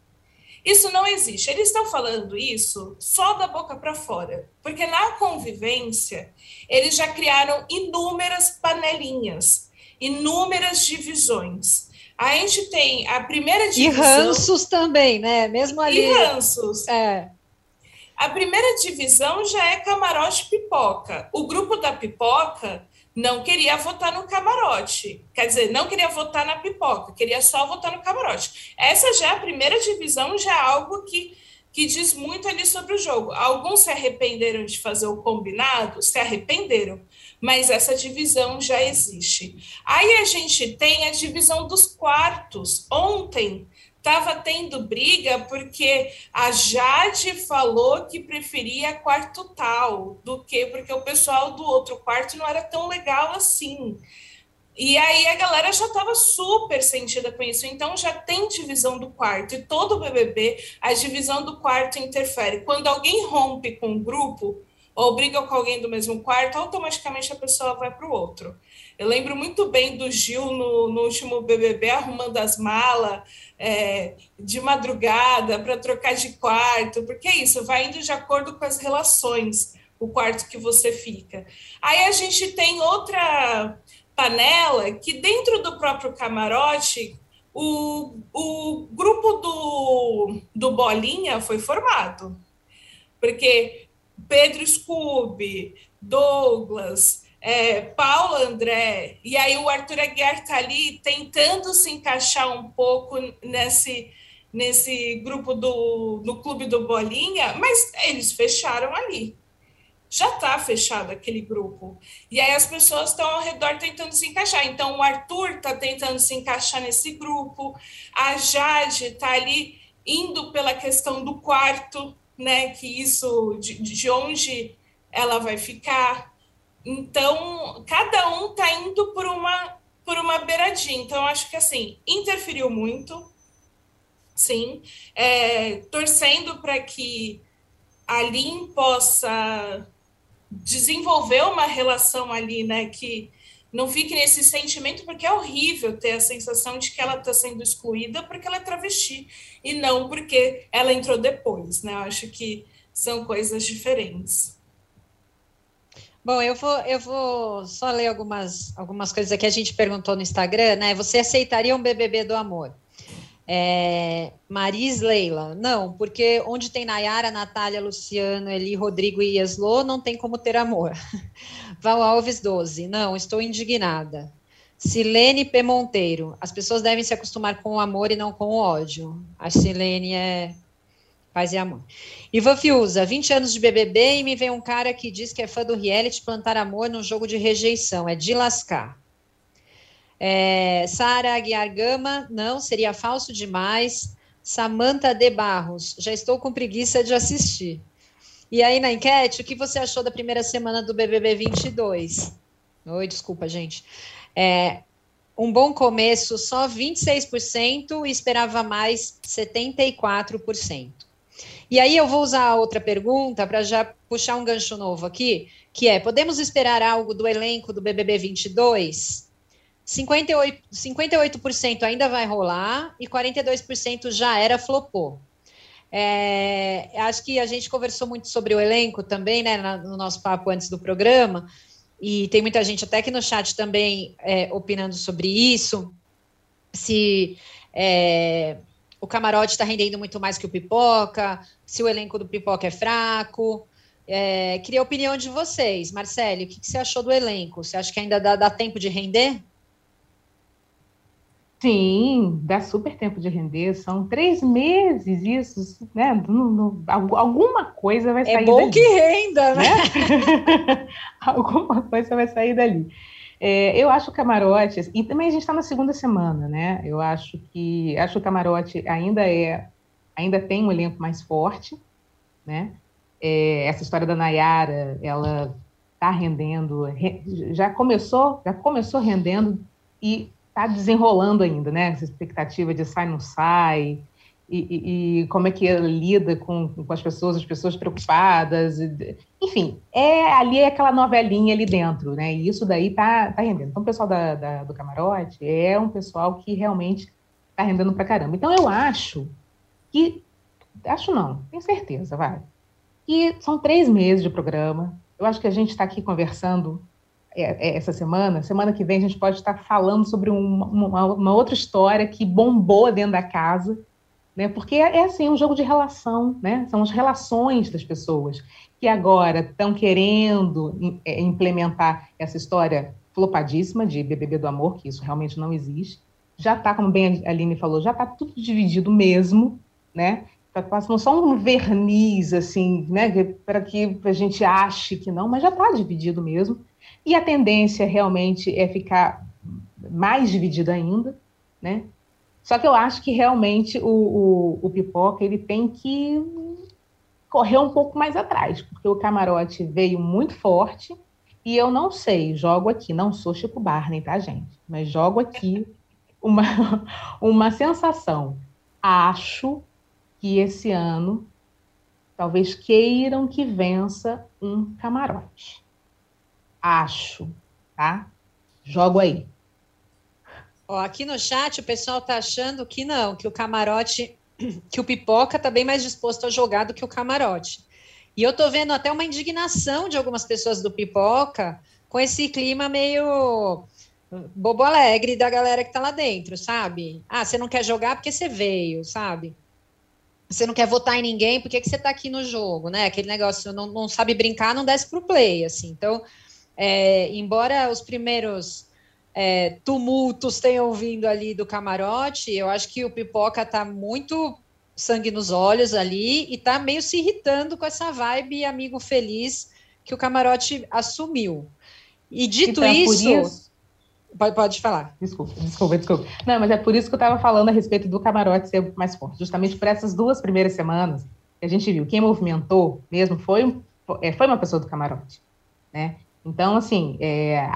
Isso não existe. Eles estão falando isso só da boca para fora, porque na convivência eles já criaram inúmeras panelinhas, inúmeras divisões. A gente tem a primeira divisão. E ranços também, né? Mesmo ali. E ranços. É. A primeira divisão já é camarote pipoca. O grupo da pipoca não queria votar no camarote. Quer dizer, não queria votar na pipoca, queria só votar no camarote. Essa já é a primeira divisão, já é algo que, que diz muito ali sobre o jogo. Alguns se arrependeram de fazer o combinado, se arrependeram mas essa divisão já existe. Aí a gente tem a divisão dos quartos. Ontem estava tendo briga porque a Jade falou que preferia quarto tal do que porque o pessoal do outro quarto não era tão legal assim. E aí a galera já estava super sentida com isso. Então já tem divisão do quarto. E todo BBB, a divisão do quarto interfere. Quando alguém rompe com o grupo, ou briga com alguém do mesmo quarto, automaticamente a pessoa vai para o outro. Eu lembro muito bem do Gil no, no último BBB arrumando as malas é, de madrugada para trocar de quarto, porque é isso, vai indo de acordo com as relações, o quarto que você fica. Aí a gente tem outra panela que dentro do próprio camarote o, o grupo do, do Bolinha foi formado. Porque Pedro Scooby, Douglas, é, Paulo André, e aí o Arthur Aguiar está ali tentando se encaixar um pouco nesse, nesse grupo do, do Clube do Bolinha, mas eles fecharam ali já está fechado aquele grupo. E aí as pessoas estão ao redor tentando se encaixar. Então, o Arthur está tentando se encaixar nesse grupo, a Jade está ali indo pela questão do quarto, né? Que isso, de, de onde ela vai ficar. Então, cada um está indo por uma, por uma beiradinha. Então, acho que assim, interferiu muito, sim, é, torcendo para que a Lin possa desenvolver uma relação ali, né? Que não fique nesse sentimento, porque é horrível ter a sensação de que ela está sendo excluída porque ela é travesti e não porque ela entrou depois, né? Eu acho que são coisas diferentes. Bom, eu vou, eu vou só ler algumas, algumas coisas aqui. A gente perguntou no Instagram, né? Você aceitaria um BBB do amor? É, Maris Leila, não, porque onde tem Nayara, Natália, Luciano, Eli, Rodrigo e Yeslo, não tem como ter amor. Val Alves 12, não, estou indignada. Silene P. Monteiro, as pessoas devem se acostumar com o amor e não com o ódio. A Silene é paz e amor. Ivan Fiuza, 20 anos de BBB e me vem um cara que diz que é fã do reality plantar amor num jogo de rejeição, é de lascar. É, Sara Aguiar Gama, não, seria falso demais. Samanta de Barros, já estou com preguiça de assistir. E aí, na enquete, o que você achou da primeira semana do BBB 22? Oi, desculpa, gente. É, um bom começo, só 26%, e esperava mais 74%. E aí eu vou usar a outra pergunta para já puxar um gancho novo aqui, que é: podemos esperar algo do elenco do BBB 22? 58%, 58% ainda vai rolar e 42% já era flopou. É, acho que a gente conversou muito sobre o elenco também, né, no nosso papo antes do programa, e tem muita gente até aqui no chat também é, opinando sobre isso, se é, o camarote está rendendo muito mais que o pipoca, se o elenco do pipoca é fraco. É, queria a opinião de vocês. Marcelo, o que, que, você achou do elenco? Você acha que ainda dá, dá tempo de render? Sim, dá super tempo de render, são três meses isso, né? Alguma coisa vai é sair. É bom dali, que renda, né? né? alguma coisa vai sair dali. É, eu acho o camarote, e também a gente está na segunda semana, né? Eu acho que acho que o camarote ainda é, ainda tem um elenco mais forte, né? É, essa história da Nayara, ela está rendendo, já começou, já começou rendendo e está desenrolando ainda, né? Essa expectativa de sai, não sai, e, e, e como é que lida com, com, as pessoas, as pessoas preocupadas. Enfim, é ali é aquela novelinha ali dentro, né? E isso daí tá, tá rendendo. Então, o pessoal da, da, do camarote é um pessoal que realmente tá rendendo pra caramba. Então, eu acho que. Acho não, tenho certeza, vai. Que são três meses de programa. Eu acho que a gente está aqui conversando essa semana, semana que vem a gente pode estar falando sobre uma, uma, uma, outra história que bombou dentro da casa, né? Porque é, é assim um jogo de relação, né? São as relações das pessoas que agora estão querendo é, implementar essa história flopadíssima de BBB do amor, que isso realmente não existe. Já está, como bem a Aline falou, já está tudo dividido mesmo, né? Está passando só um verniz, assim, né? Para que a gente ache que não, mas já está dividido mesmo. E a tendência realmente é ficar mais dividido ainda, né? Só que eu acho que realmente o, o, o Pipoca ele tem que correr um pouco mais atrás, porque o camarote veio muito forte e eu não sei, jogo aqui, não sou Chico Barney, tá, gente? Mas jogo aqui uma, uma sensação. Acho que esse ano talvez queiram que vença um camarote acho, tá? Jogo aí. Ó, aqui no chat o pessoal tá achando que não, que o camarote, que o pipoca tá bem mais disposto a jogar do que o camarote. E eu tô vendo até uma indignação de algumas pessoas do pipoca com esse clima meio bobo alegre da galera que tá lá dentro, sabe? Ah, você não quer jogar porque você veio, sabe? Você não quer votar em ninguém, por que, que você tá aqui no jogo, né? Aquele negócio, não, não sabe brincar, não desce pro play, assim. Então, é, embora os primeiros é, tumultos tenham vindo ali do camarote, eu acho que o Pipoca tá muito sangue nos olhos ali e tá meio se irritando com essa vibe amigo feliz que o camarote assumiu. E dito então, isso, isso, Pode, pode falar. Desculpa, desculpa, desculpa. Não, mas é por isso que eu estava falando a respeito do camarote ser mais forte. Justamente por essas duas primeiras semanas que a gente viu. Quem movimentou mesmo foi, é, foi uma pessoa do camarote. Né? Então, assim, é,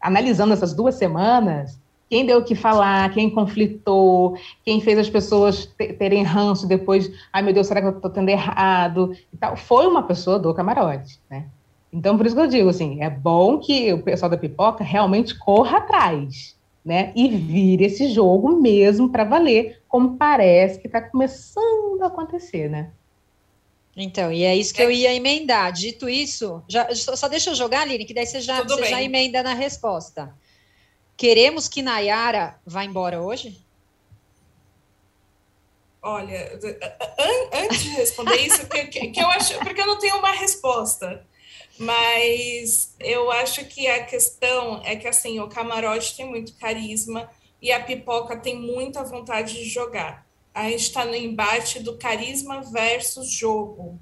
analisando essas duas semanas, quem deu o que falar, quem conflitou, quem fez as pessoas terem ranço depois, ai meu Deus, será que eu estou tendo errado? E tal, foi uma pessoa do camarote, né? Então, por isso que eu digo, assim, é bom que o pessoal da pipoca realmente corra atrás, né? E vire esse jogo mesmo para valer, como parece que está começando a acontecer, né? Então, e é isso que é. eu ia emendar. Dito isso, já, só deixa eu jogar, Aline, que daí você já, você já emenda na resposta. Queremos que Nayara vá embora hoje? Olha, an antes de responder isso, que, que, eu acho, porque eu não tenho uma resposta. Mas eu acho que a questão é que assim, o camarote tem muito carisma e a pipoca tem muita vontade de jogar. A gente está no embate do carisma versus jogo,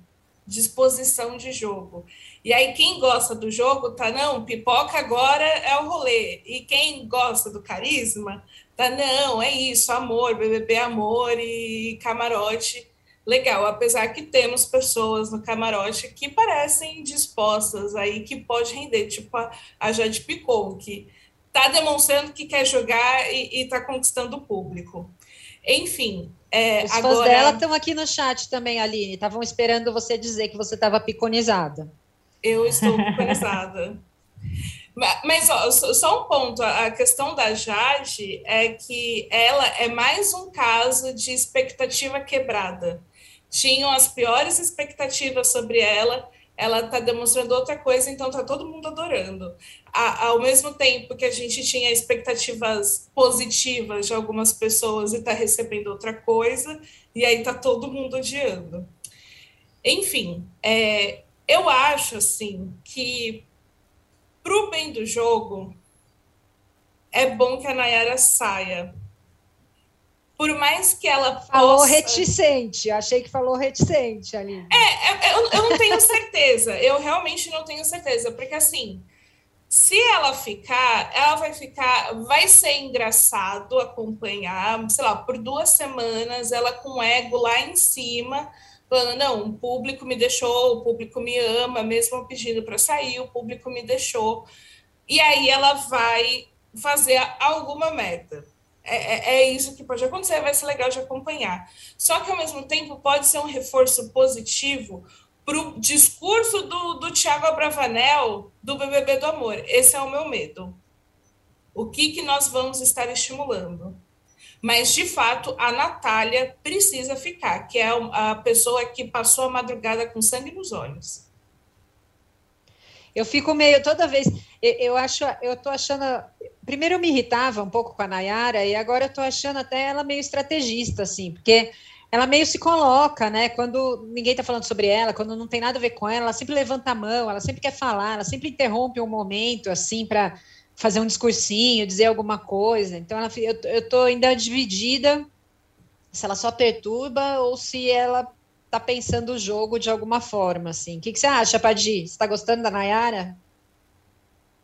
disposição de jogo. E aí, quem gosta do jogo tá, não, pipoca agora é o rolê. E quem gosta do carisma, tá, não, é isso, amor, BBB amor e camarote legal, apesar que temos pessoas no camarote que parecem dispostas aí, que pode render, tipo a, a Jade Picon, que está demonstrando que quer jogar e está conquistando o público. Enfim, é, Os agora... fãs dela estão aqui no chat também, Aline, estavam esperando você dizer que você estava piconizada. Eu estou piconizada. Mas ó, só um ponto, a questão da Jade é que ela é mais um caso de expectativa quebrada tinham as piores expectativas sobre ela, ela está demonstrando outra coisa, então está todo mundo adorando. A, ao mesmo tempo que a gente tinha expectativas positivas de algumas pessoas e está recebendo outra coisa, e aí está todo mundo odiando. Enfim, é, eu acho assim que para o bem do jogo é bom que a Nayara saia, por mais que ela falou possa... reticente, achei que falou reticente ali. É, é, eu, eu não tenho certeza, eu realmente não tenho certeza, porque assim, se ela ficar, ela vai ficar, vai ser engraçado acompanhar, sei lá, por duas semanas, ela com ego lá em cima, falando, não, o público me deixou, o público me ama, mesmo pedindo para sair, o público me deixou. E aí ela vai fazer alguma meta é, é, é, isso que pode acontecer, vai ser legal de acompanhar. Só que, ao mesmo tempo, pode ser um reforço positivo para o discurso do, do Tiago Abravanel do BBB do Amor. Esse é o meu medo. O que, que nós vamos estar estimulando? Mas, de fato, a Natália precisa ficar, que é a pessoa que passou a madrugada com sangue nos olhos. Eu fico meio toda vez. Eu, eu acho, eu tô achando primeiro eu me irritava um pouco com a Nayara e agora eu tô achando até ela meio estrategista, assim, porque ela meio se coloca, né? Quando ninguém tá falando sobre ela, quando não tem nada a ver com ela, ela sempre levanta a mão, ela sempre quer falar, ela sempre interrompe um momento, assim, para fazer um discursinho, dizer alguma coisa. Então, ela, eu, eu tô ainda dividida se ela só perturba ou se ela tá pensando o jogo de alguma forma, assim. O que, que você acha, Padi? Você tá gostando da Nayara?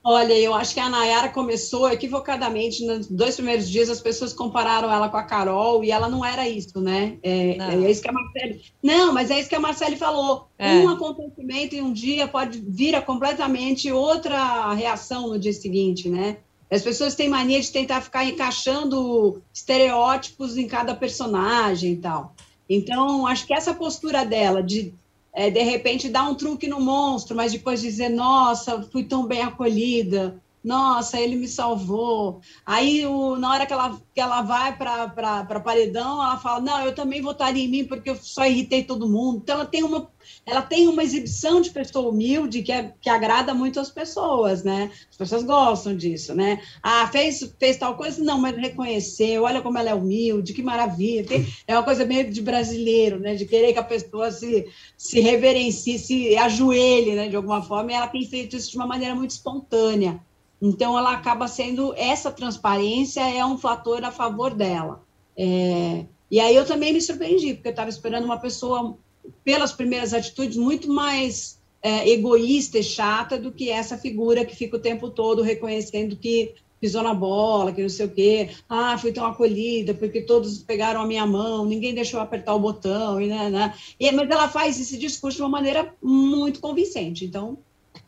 Olha, eu acho que a Nayara começou equivocadamente. Nos dois primeiros dias, as pessoas compararam ela com a Carol e ela não era isso, né? É, é isso que a Marcele. Não, mas é isso que a Marcele falou. É. Um acontecimento em um dia pode vir a completamente outra reação no dia seguinte, né? As pessoas têm mania de tentar ficar encaixando estereótipos em cada personagem e tal. Então, acho que essa postura dela de é, de repente dar um truque no monstro, mas depois dizer, nossa, fui tão bem acolhida, nossa, ele me salvou. Aí, o, na hora que ela, que ela vai para paredão, ela fala, não, eu também votaria em mim porque eu só irritei todo mundo. Então, ela tem uma, ela tem uma exibição de pessoa humilde que, é, que agrada muito as pessoas, né? As pessoas gostam disso, né? Ah, fez, fez tal coisa? Não, mas reconheceu, olha como ela é humilde, que maravilha. Tem, é uma coisa meio de brasileiro, né? De querer que a pessoa se, se reverencie, se ajoelhe, né? De alguma forma, e ela tem feito isso de uma maneira muito espontânea. Então, ela acaba sendo, essa transparência é um fator a favor dela. É, e aí eu também me surpreendi, porque eu estava esperando uma pessoa, pelas primeiras atitudes, muito mais é, egoísta e chata do que essa figura que fica o tempo todo reconhecendo que pisou na bola, que não sei o quê, ah, fui tão acolhida, porque todos pegaram a minha mão, ninguém deixou eu apertar o botão, e, né, né. E, mas ela faz esse discurso de uma maneira muito convincente, então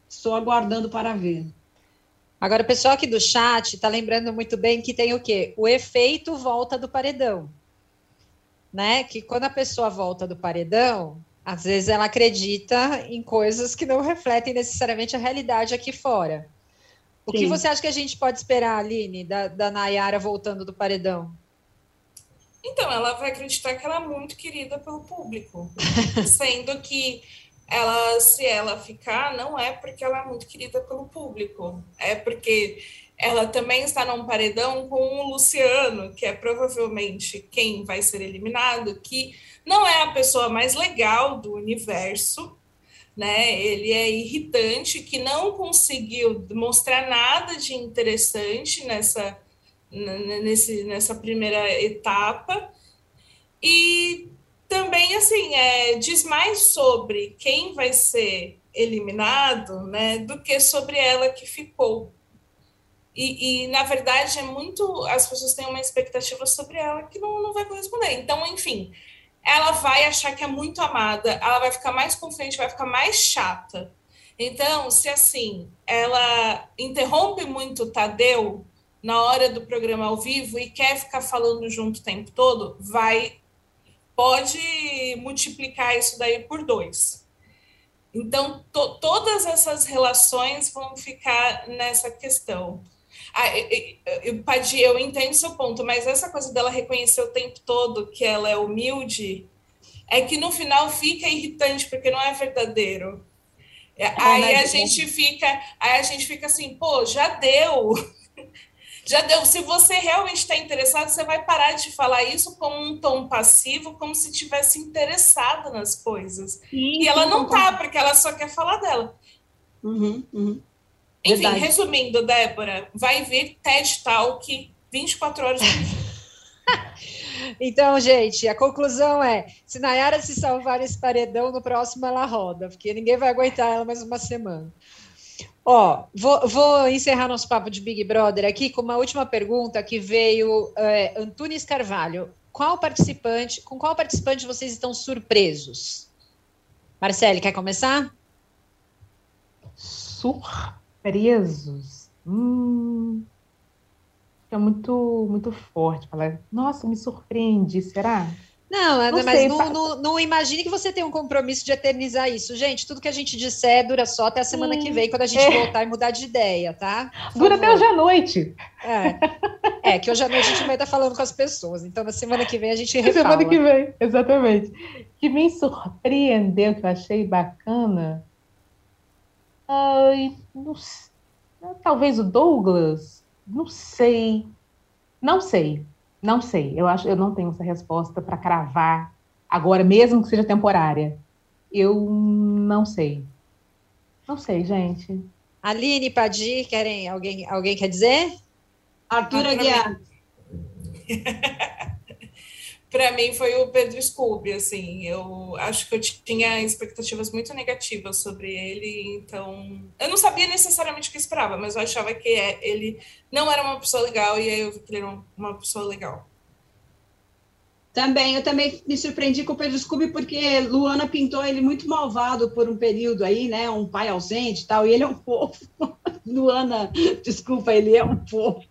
estou aguardando para ver. Agora, o pessoal aqui do chat está lembrando muito bem que tem o quê? O efeito volta do paredão. Né? Que quando a pessoa volta do paredão, às vezes ela acredita em coisas que não refletem necessariamente a realidade aqui fora. O Sim. que você acha que a gente pode esperar, Aline, da, da Nayara voltando do paredão? Então, ela vai acreditar que ela é muito querida pelo público, sendo que ela, se ela ficar, não é porque ela é muito querida pelo público, é porque ela também está num paredão com o Luciano, que é provavelmente quem vai ser eliminado, que não é a pessoa mais legal do universo, né? Ele é irritante, que não conseguiu demonstrar nada de interessante nessa, nesse, nessa primeira etapa. E também assim é, diz mais sobre quem vai ser eliminado, né, do que sobre ela que ficou. E, e, na verdade é muito as pessoas têm uma expectativa sobre ela que não, não vai corresponder. Então, enfim, ela vai achar que é muito amada, ela vai ficar mais confiante, vai ficar mais chata. Então, se assim, ela interrompe muito o Tadeu na hora do programa ao vivo e quer ficar falando junto o tempo todo, vai pode multiplicar isso daí por dois. Então, to, todas essas relações vão ficar nessa questão. Ah, eu, Padi, eu entendo seu ponto, mas essa coisa dela reconhecer o tempo todo que ela é humilde é que no final fica irritante, porque não é verdadeiro. É, aí a gente fica, aí a gente fica assim, pô, já deu já deu. Se você realmente está interessado, você vai parar de falar isso com um tom passivo, como se tivesse interessada nas coisas. Sim, e ela não tá, porque ela só quer falar dela. Uhum, uhum. Enfim, Verdade. resumindo, Débora, vai vir TED Talk 24 horas por dia. Então, gente, a conclusão é: se Nayara se salvar esse paredão, no próximo ela roda, porque ninguém vai aguentar ela mais uma semana. Ó, vou, vou, encerrar nosso papo de Big Brother aqui com uma última pergunta que veio é, Antunes Carvalho. Qual participante, com qual participante vocês estão surpresos? Marcele, quer começar? Surpresos? Hum, é muito, muito forte falar. Nossa, me surpreende, será? Não, não mas sei, não, não, não, imagine que você tem um compromisso de eternizar isso. Gente, tudo que a gente disser dura só até a semana que vem, quando a gente é. voltar e mudar de ideia, tá? Por dura favor. até hoje à noite. É. é, que hoje à noite a gente vai estar falando com as pessoas. Então, na semana que vem a gente refala. Semana que vem, exatamente. Que me surpreendeu, que eu achei bacana. Ai, não, talvez o Douglas? Não sei. Não sei. Não sei, eu acho, eu não tenho essa resposta para cravar agora, mesmo que seja temporária. Eu não sei. Não sei, gente. Aline, Padi, querem alguém, alguém quer dizer? Arthur Aguiar. para mim foi o Pedro Scooby, assim, eu acho que eu tinha expectativas muito negativas sobre ele, então eu não sabia necessariamente o que esperava, mas eu achava que é, ele não era uma pessoa legal e aí eu vi que ele era uma pessoa legal. Também, eu também me surpreendi com o Pedro Scooby, porque Luana pintou ele muito malvado por um período aí, né? Um pai ausente e tal, e ele é um fofo. Luana, desculpa, ele é um fofo.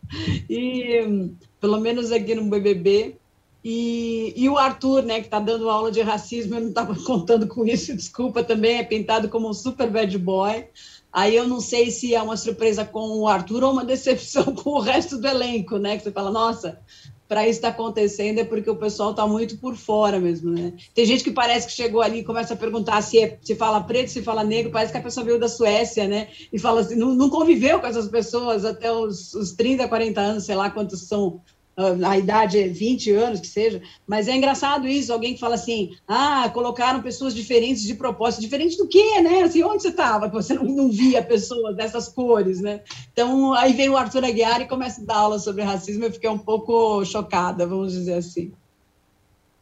E pelo menos aqui no BBB, e, e o Arthur, né, que está dando aula de racismo, eu não estava contando com isso, desculpa, também é pintado como um super bad boy. Aí eu não sei se é uma surpresa com o Arthur ou uma decepção com o resto do elenco, né? Que você fala, nossa, para isso estar tá acontecendo é porque o pessoal está muito por fora mesmo, né? Tem gente que parece que chegou ali e começa a perguntar se, é, se fala preto, se fala negro, parece que a pessoa veio da Suécia, né? E fala assim, não, não conviveu com essas pessoas até os, os 30, 40 anos, sei lá quantos são a idade é 20 anos, que seja, mas é engraçado isso, alguém que fala assim, ah, colocaram pessoas diferentes de propósito, diferente do quê, né? Assim, onde você estava? Você não, não, via pessoas dessas cores, né? Então, aí veio o Arthur Aguiar e começa a dar aula sobre racismo, eu fiquei um pouco chocada, vamos dizer assim.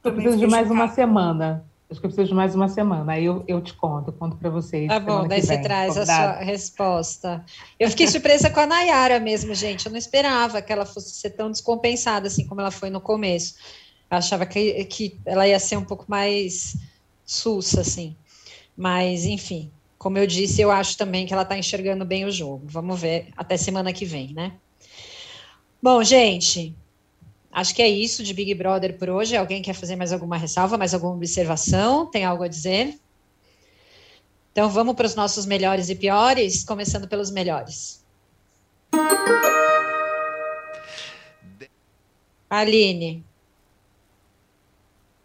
Eu preciso de mais uma semana Acho que eu preciso de mais uma semana. Aí eu, eu te conto, conto para vocês. Tá bom, daí você traz a sua resposta. Eu fiquei surpresa com a Nayara mesmo, gente. Eu não esperava que ela fosse ser tão descompensada assim como ela foi no começo. Eu achava que, que ela ia ser um pouco mais sussa, assim. Mas, enfim, como eu disse, eu acho também que ela está enxergando bem o jogo. Vamos ver até semana que vem, né? Bom, gente, Acho que é isso de Big Brother por hoje. Alguém quer fazer mais alguma ressalva, mais alguma observação? Tem algo a dizer? Então vamos para os nossos melhores e piores, começando pelos melhores. Aline.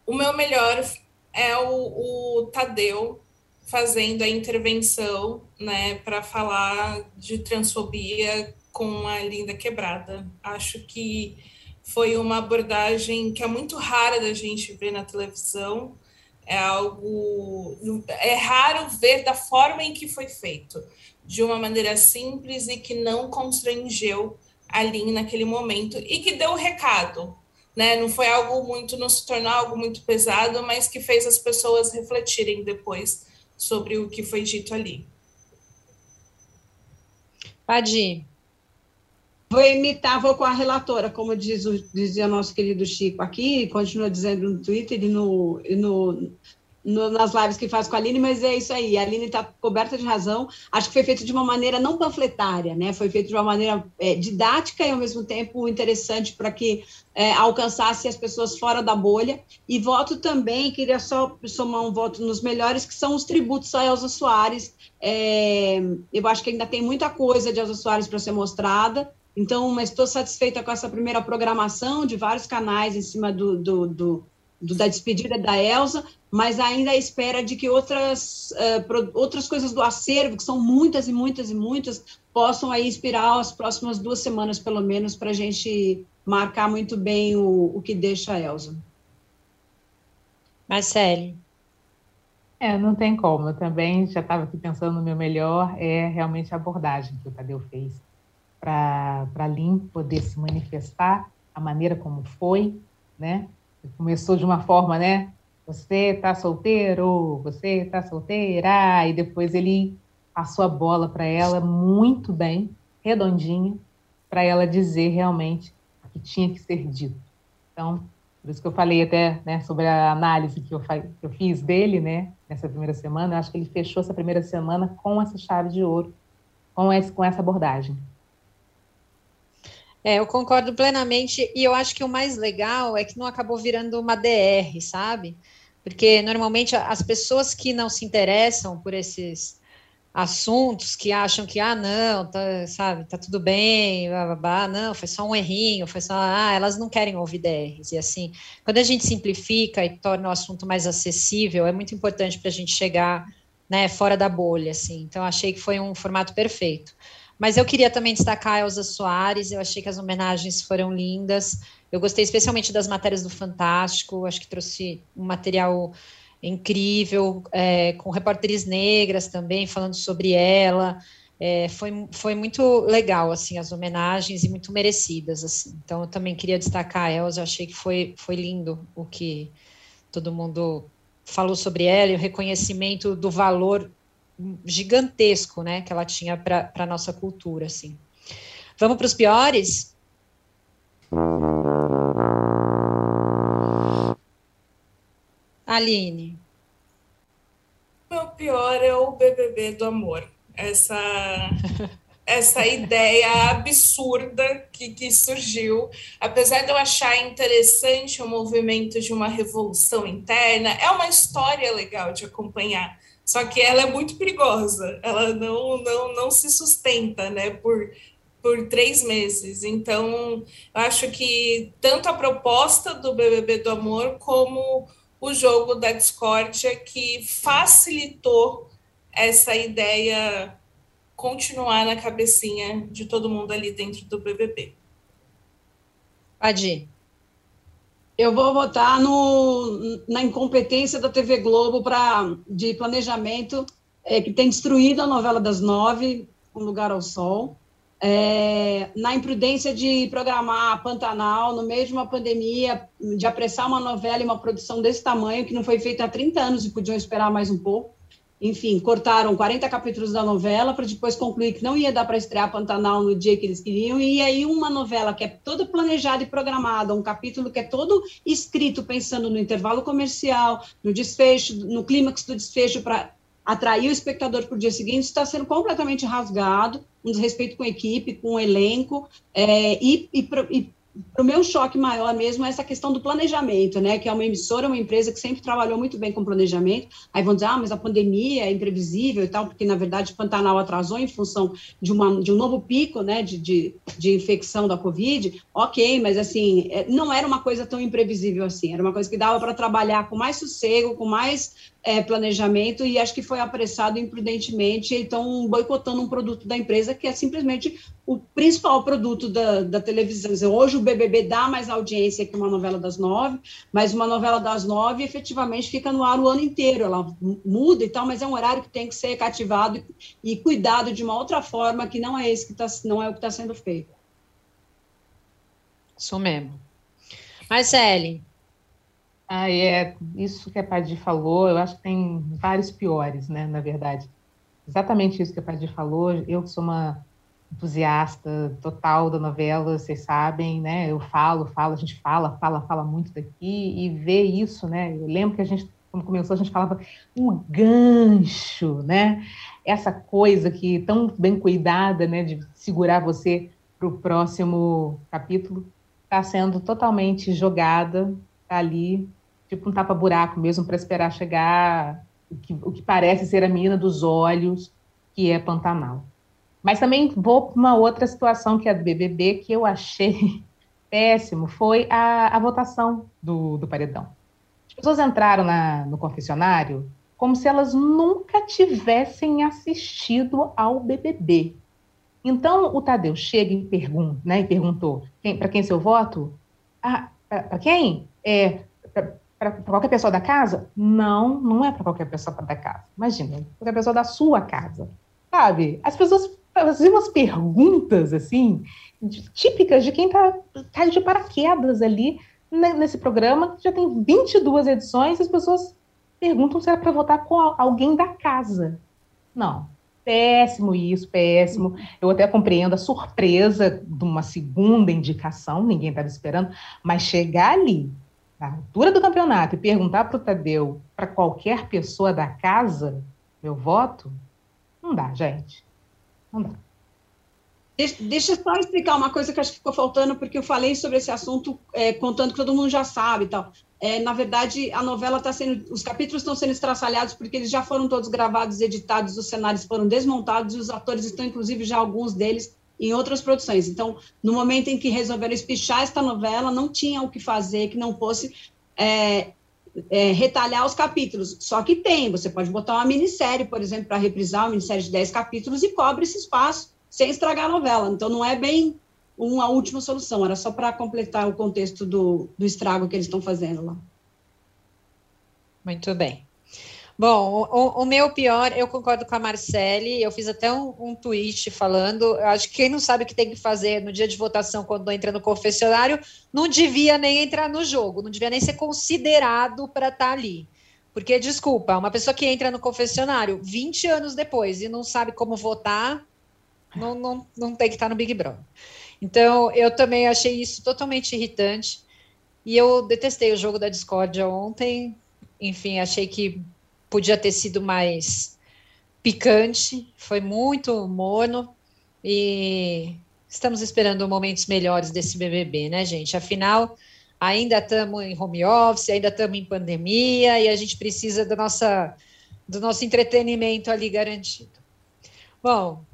O meu melhor é o, o Tadeu fazendo a intervenção, né, para falar de transfobia com a linda quebrada. Acho que foi uma abordagem que é muito rara da gente ver na televisão. É algo. É raro ver da forma em que foi feito, de uma maneira simples e que não constrangeu a Lin naquele momento e que deu o recado. Né? Não foi algo muito, não se tornou algo muito pesado, mas que fez as pessoas refletirem depois sobre o que foi dito ali. Padir. Vou imitar, vou com a relatora, como diz o, dizia nosso querido Chico aqui, continua dizendo no Twitter e, no, no, no, nas lives que faz com a Aline, mas é isso aí, a Aline está coberta de razão. Acho que foi feito de uma maneira não panfletária, né? Foi feito de uma maneira é, didática e, ao mesmo tempo, interessante para que é, alcançasse as pessoas fora da bolha. E voto também, queria só somar um voto nos melhores, que são os tributos a Elza Soares. É, eu acho que ainda tem muita coisa de Elza Soares para ser mostrada. Então, mas estou satisfeita com essa primeira programação de vários canais em cima do, do, do, do da despedida da Elsa, mas ainda à espera de que outras, uh, pro, outras coisas do acervo, que são muitas e muitas e muitas, possam aí inspirar as próximas duas semanas, pelo menos, para a gente marcar muito bem o, o que deixa a Elsa. Marcele. É, não tem como. Eu também já estava aqui pensando no meu melhor, é realmente a abordagem que o Tadeu fez para Lin poder se manifestar, a maneira como foi, né? Começou de uma forma, né? Você está solteiro, você está solteira, e depois ele passou a bola para ela muito bem, redondinha, para ela dizer realmente o que tinha que ser dito. Então, por isso que eu falei até né, sobre a análise que eu, que eu fiz dele, né, nessa primeira semana, eu acho que ele fechou essa primeira semana com essa chave de ouro, com, esse, com essa abordagem. É, eu concordo plenamente, e eu acho que o mais legal é que não acabou virando uma DR, sabe? Porque normalmente as pessoas que não se interessam por esses assuntos, que acham que, ah, não, tá, sabe, tá tudo bem, blá, não, foi só um errinho, foi só, ah, elas não querem ouvir DRs, e assim, quando a gente simplifica e torna o assunto mais acessível, é muito importante para a gente chegar, né, fora da bolha, assim, então achei que foi um formato perfeito. Mas eu queria também destacar a Elza Soares, eu achei que as homenagens foram lindas. Eu gostei especialmente das matérias do Fantástico, acho que trouxe um material incrível, é, com repórteres negras também falando sobre ela. É, foi, foi muito legal, assim, as homenagens e muito merecidas, assim. Então, eu também queria destacar a Elza, eu achei que foi, foi lindo o que todo mundo falou sobre ela e o reconhecimento do valor gigantesco, né, que ela tinha para a nossa cultura, assim. Vamos para os piores? Aline. Meu pior é o BBB do amor. Essa essa ideia absurda que, que surgiu, apesar de eu achar interessante o movimento de uma revolução interna, é uma história legal de acompanhar Só que ela é muito perigosa, ela não, não, não se sustenta, né, por, por três meses. Então, acho que tanto a proposta do BBB do Amor como o jogo da discórdia que facilitou essa ideia continuar na cabecinha de todo mundo ali dentro do BBB. Adi. Eu vou votar no, na incompetência da TV Globo pra, de planejamento, é, que tem destruído a novela das nove, Um Lugar ao Sol. É, na imprudência de programar Pantanal no meio de uma pandemia, de apressar uma novela e uma produção desse tamanho, que não foi feita há 30 anos e podiam esperar mais um pouco enfim, cortaram 40 capítulos da novela para depois concluir que não ia dar para estrear Pantanal no dia que eles queriam, e aí uma novela que é toda planejada e programada, um capítulo que é todo escrito pensando no intervalo comercial, no desfecho, no clímax do desfecho para atrair o espectador para o dia seguinte, está sendo completamente rasgado, um desrespeito com a equipe, com o elenco, é, e, e, e o meu choque maior mesmo é essa questão do planejamento, né? Que é uma emissora, uma empresa que sempre trabalhou muito bem com planejamento. Aí vão dizer, ah, mas a pandemia é imprevisível e tal, porque na verdade Pantanal atrasou em função de, uma, de um novo pico, né? De, de, de infecção da Covid. Ok, mas assim, é, não era uma coisa tão imprevisível assim. Era uma coisa que dava para trabalhar com mais sossego, com mais é, planejamento e acho que foi apressado imprudentemente, então boicotando um produto da empresa que é simplesmente o principal produto da, da televisão. Hoje o BBB dá mais audiência que uma novela das nove, mas uma novela das nove efetivamente fica no ar o ano inteiro, ela muda e tal, mas é um horário que tem que ser cativado e, e cuidado de uma outra forma que não é esse que tá, não é o que está sendo feito. Isso mesmo. Marcele, ah, é isso que a Padir falou, eu acho que tem vários piores, né, na verdade. Exatamente isso que a Padir falou, eu que sou uma entusiasta total da novela, vocês sabem, né, eu falo, falo, a gente fala, fala, fala muito daqui, e ver isso, né, eu lembro que a gente, quando começou, a gente falava o gancho, né, essa coisa que tão bem cuidada, né, de segurar você para o próximo capítulo, está sendo totalmente jogada ali tipo um tapa-buraco mesmo para esperar chegar o que, o que parece ser a menina dos olhos, que é Pantanal. Mas também vou para uma outra situação que é do BBB, que eu achei péssimo, foi a, a votação do, do paredão. As pessoas entraram na, no confessionário como se elas nunca tivessem assistido ao BBB. Então, o Tadeu chega e, pergunta, né, e perguntou para quem seu voto? Ah, para quem? É, para qualquer pessoa da casa? Não, não é para qualquer pessoa da casa. Imagina, qualquer pessoa da sua casa. Sabe? As pessoas faziam umas perguntas, assim, típicas de quem está tá de paraquedas ali nesse programa, que já tem 22 edições, as pessoas perguntam se era para votar com alguém da casa. Não. Péssimo isso, péssimo. Eu até compreendo a surpresa de uma segunda indicação, ninguém estava esperando, mas chegar ali na altura do campeonato e perguntar para o Tadeu, para qualquer pessoa da casa, meu voto, não dá, gente. Não dá. Deixa, eu só explicar uma coisa que acho que ficou faltando, porque eu falei sobre esse assunto é, contando que todo mundo já sabe e tal. É, na verdade, a novela está sendo. Os capítulos estão sendo estraçalhados porque eles já foram todos gravados, editados, os cenários foram desmontados e os atores estão, inclusive, já alguns deles em outras produções. Então, no momento em que resolveram espichar esta novela, não tinha o que fazer que não fosse é, é, retalhar os capítulos. Só que tem, você pode botar uma minissérie, por exemplo, para reprisar uma minissérie de 10 capítulos e cobre esse espaço sem estragar a novela. Então, não é bem uma última solução, era só para completar o contexto do, do estrago que eles estão fazendo lá. Muito bem. Bom, o, o, meu pior, eu concordo com a Marcele, eu fiz até um, um tweet falando, acho que quem não sabe o que tem que fazer no dia de votação quando entra no confessionário, não devia nem entrar no jogo, não devia nem ser considerado para estar tá ali. Porque, desculpa, uma pessoa que entra no confessionário 20 anos depois e não sabe como votar, não, não, não tem que estar tá no Big Brother. Então, eu também achei isso totalmente irritante. E eu detestei o jogo da discórdia ontem. Enfim, achei que podia ter sido mais picante, foi muito morno e estamos esperando momentos melhores desse BBB, né, gente? Afinal, ainda estamos em home office, ainda estamos em pandemia e a gente precisa da nossa do nosso entretenimento ali garantido. Bom,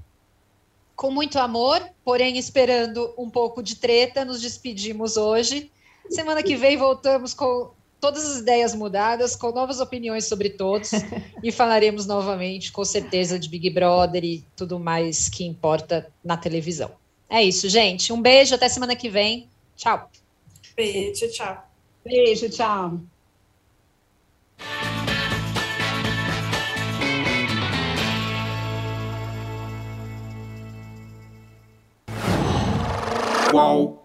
com muito amor, porém esperando um pouco de treta, nos despedimos hoje. Semana que vem voltamos com todas as ideias mudadas, com novas opiniões sobre todos e falaremos novamente, com certeza, de Big Brother e tudo mais que importa na televisão. É isso, gente. Um beijo, até semana que vem. Tchau. Beijo, tchau. Beijo, tchau. Qual?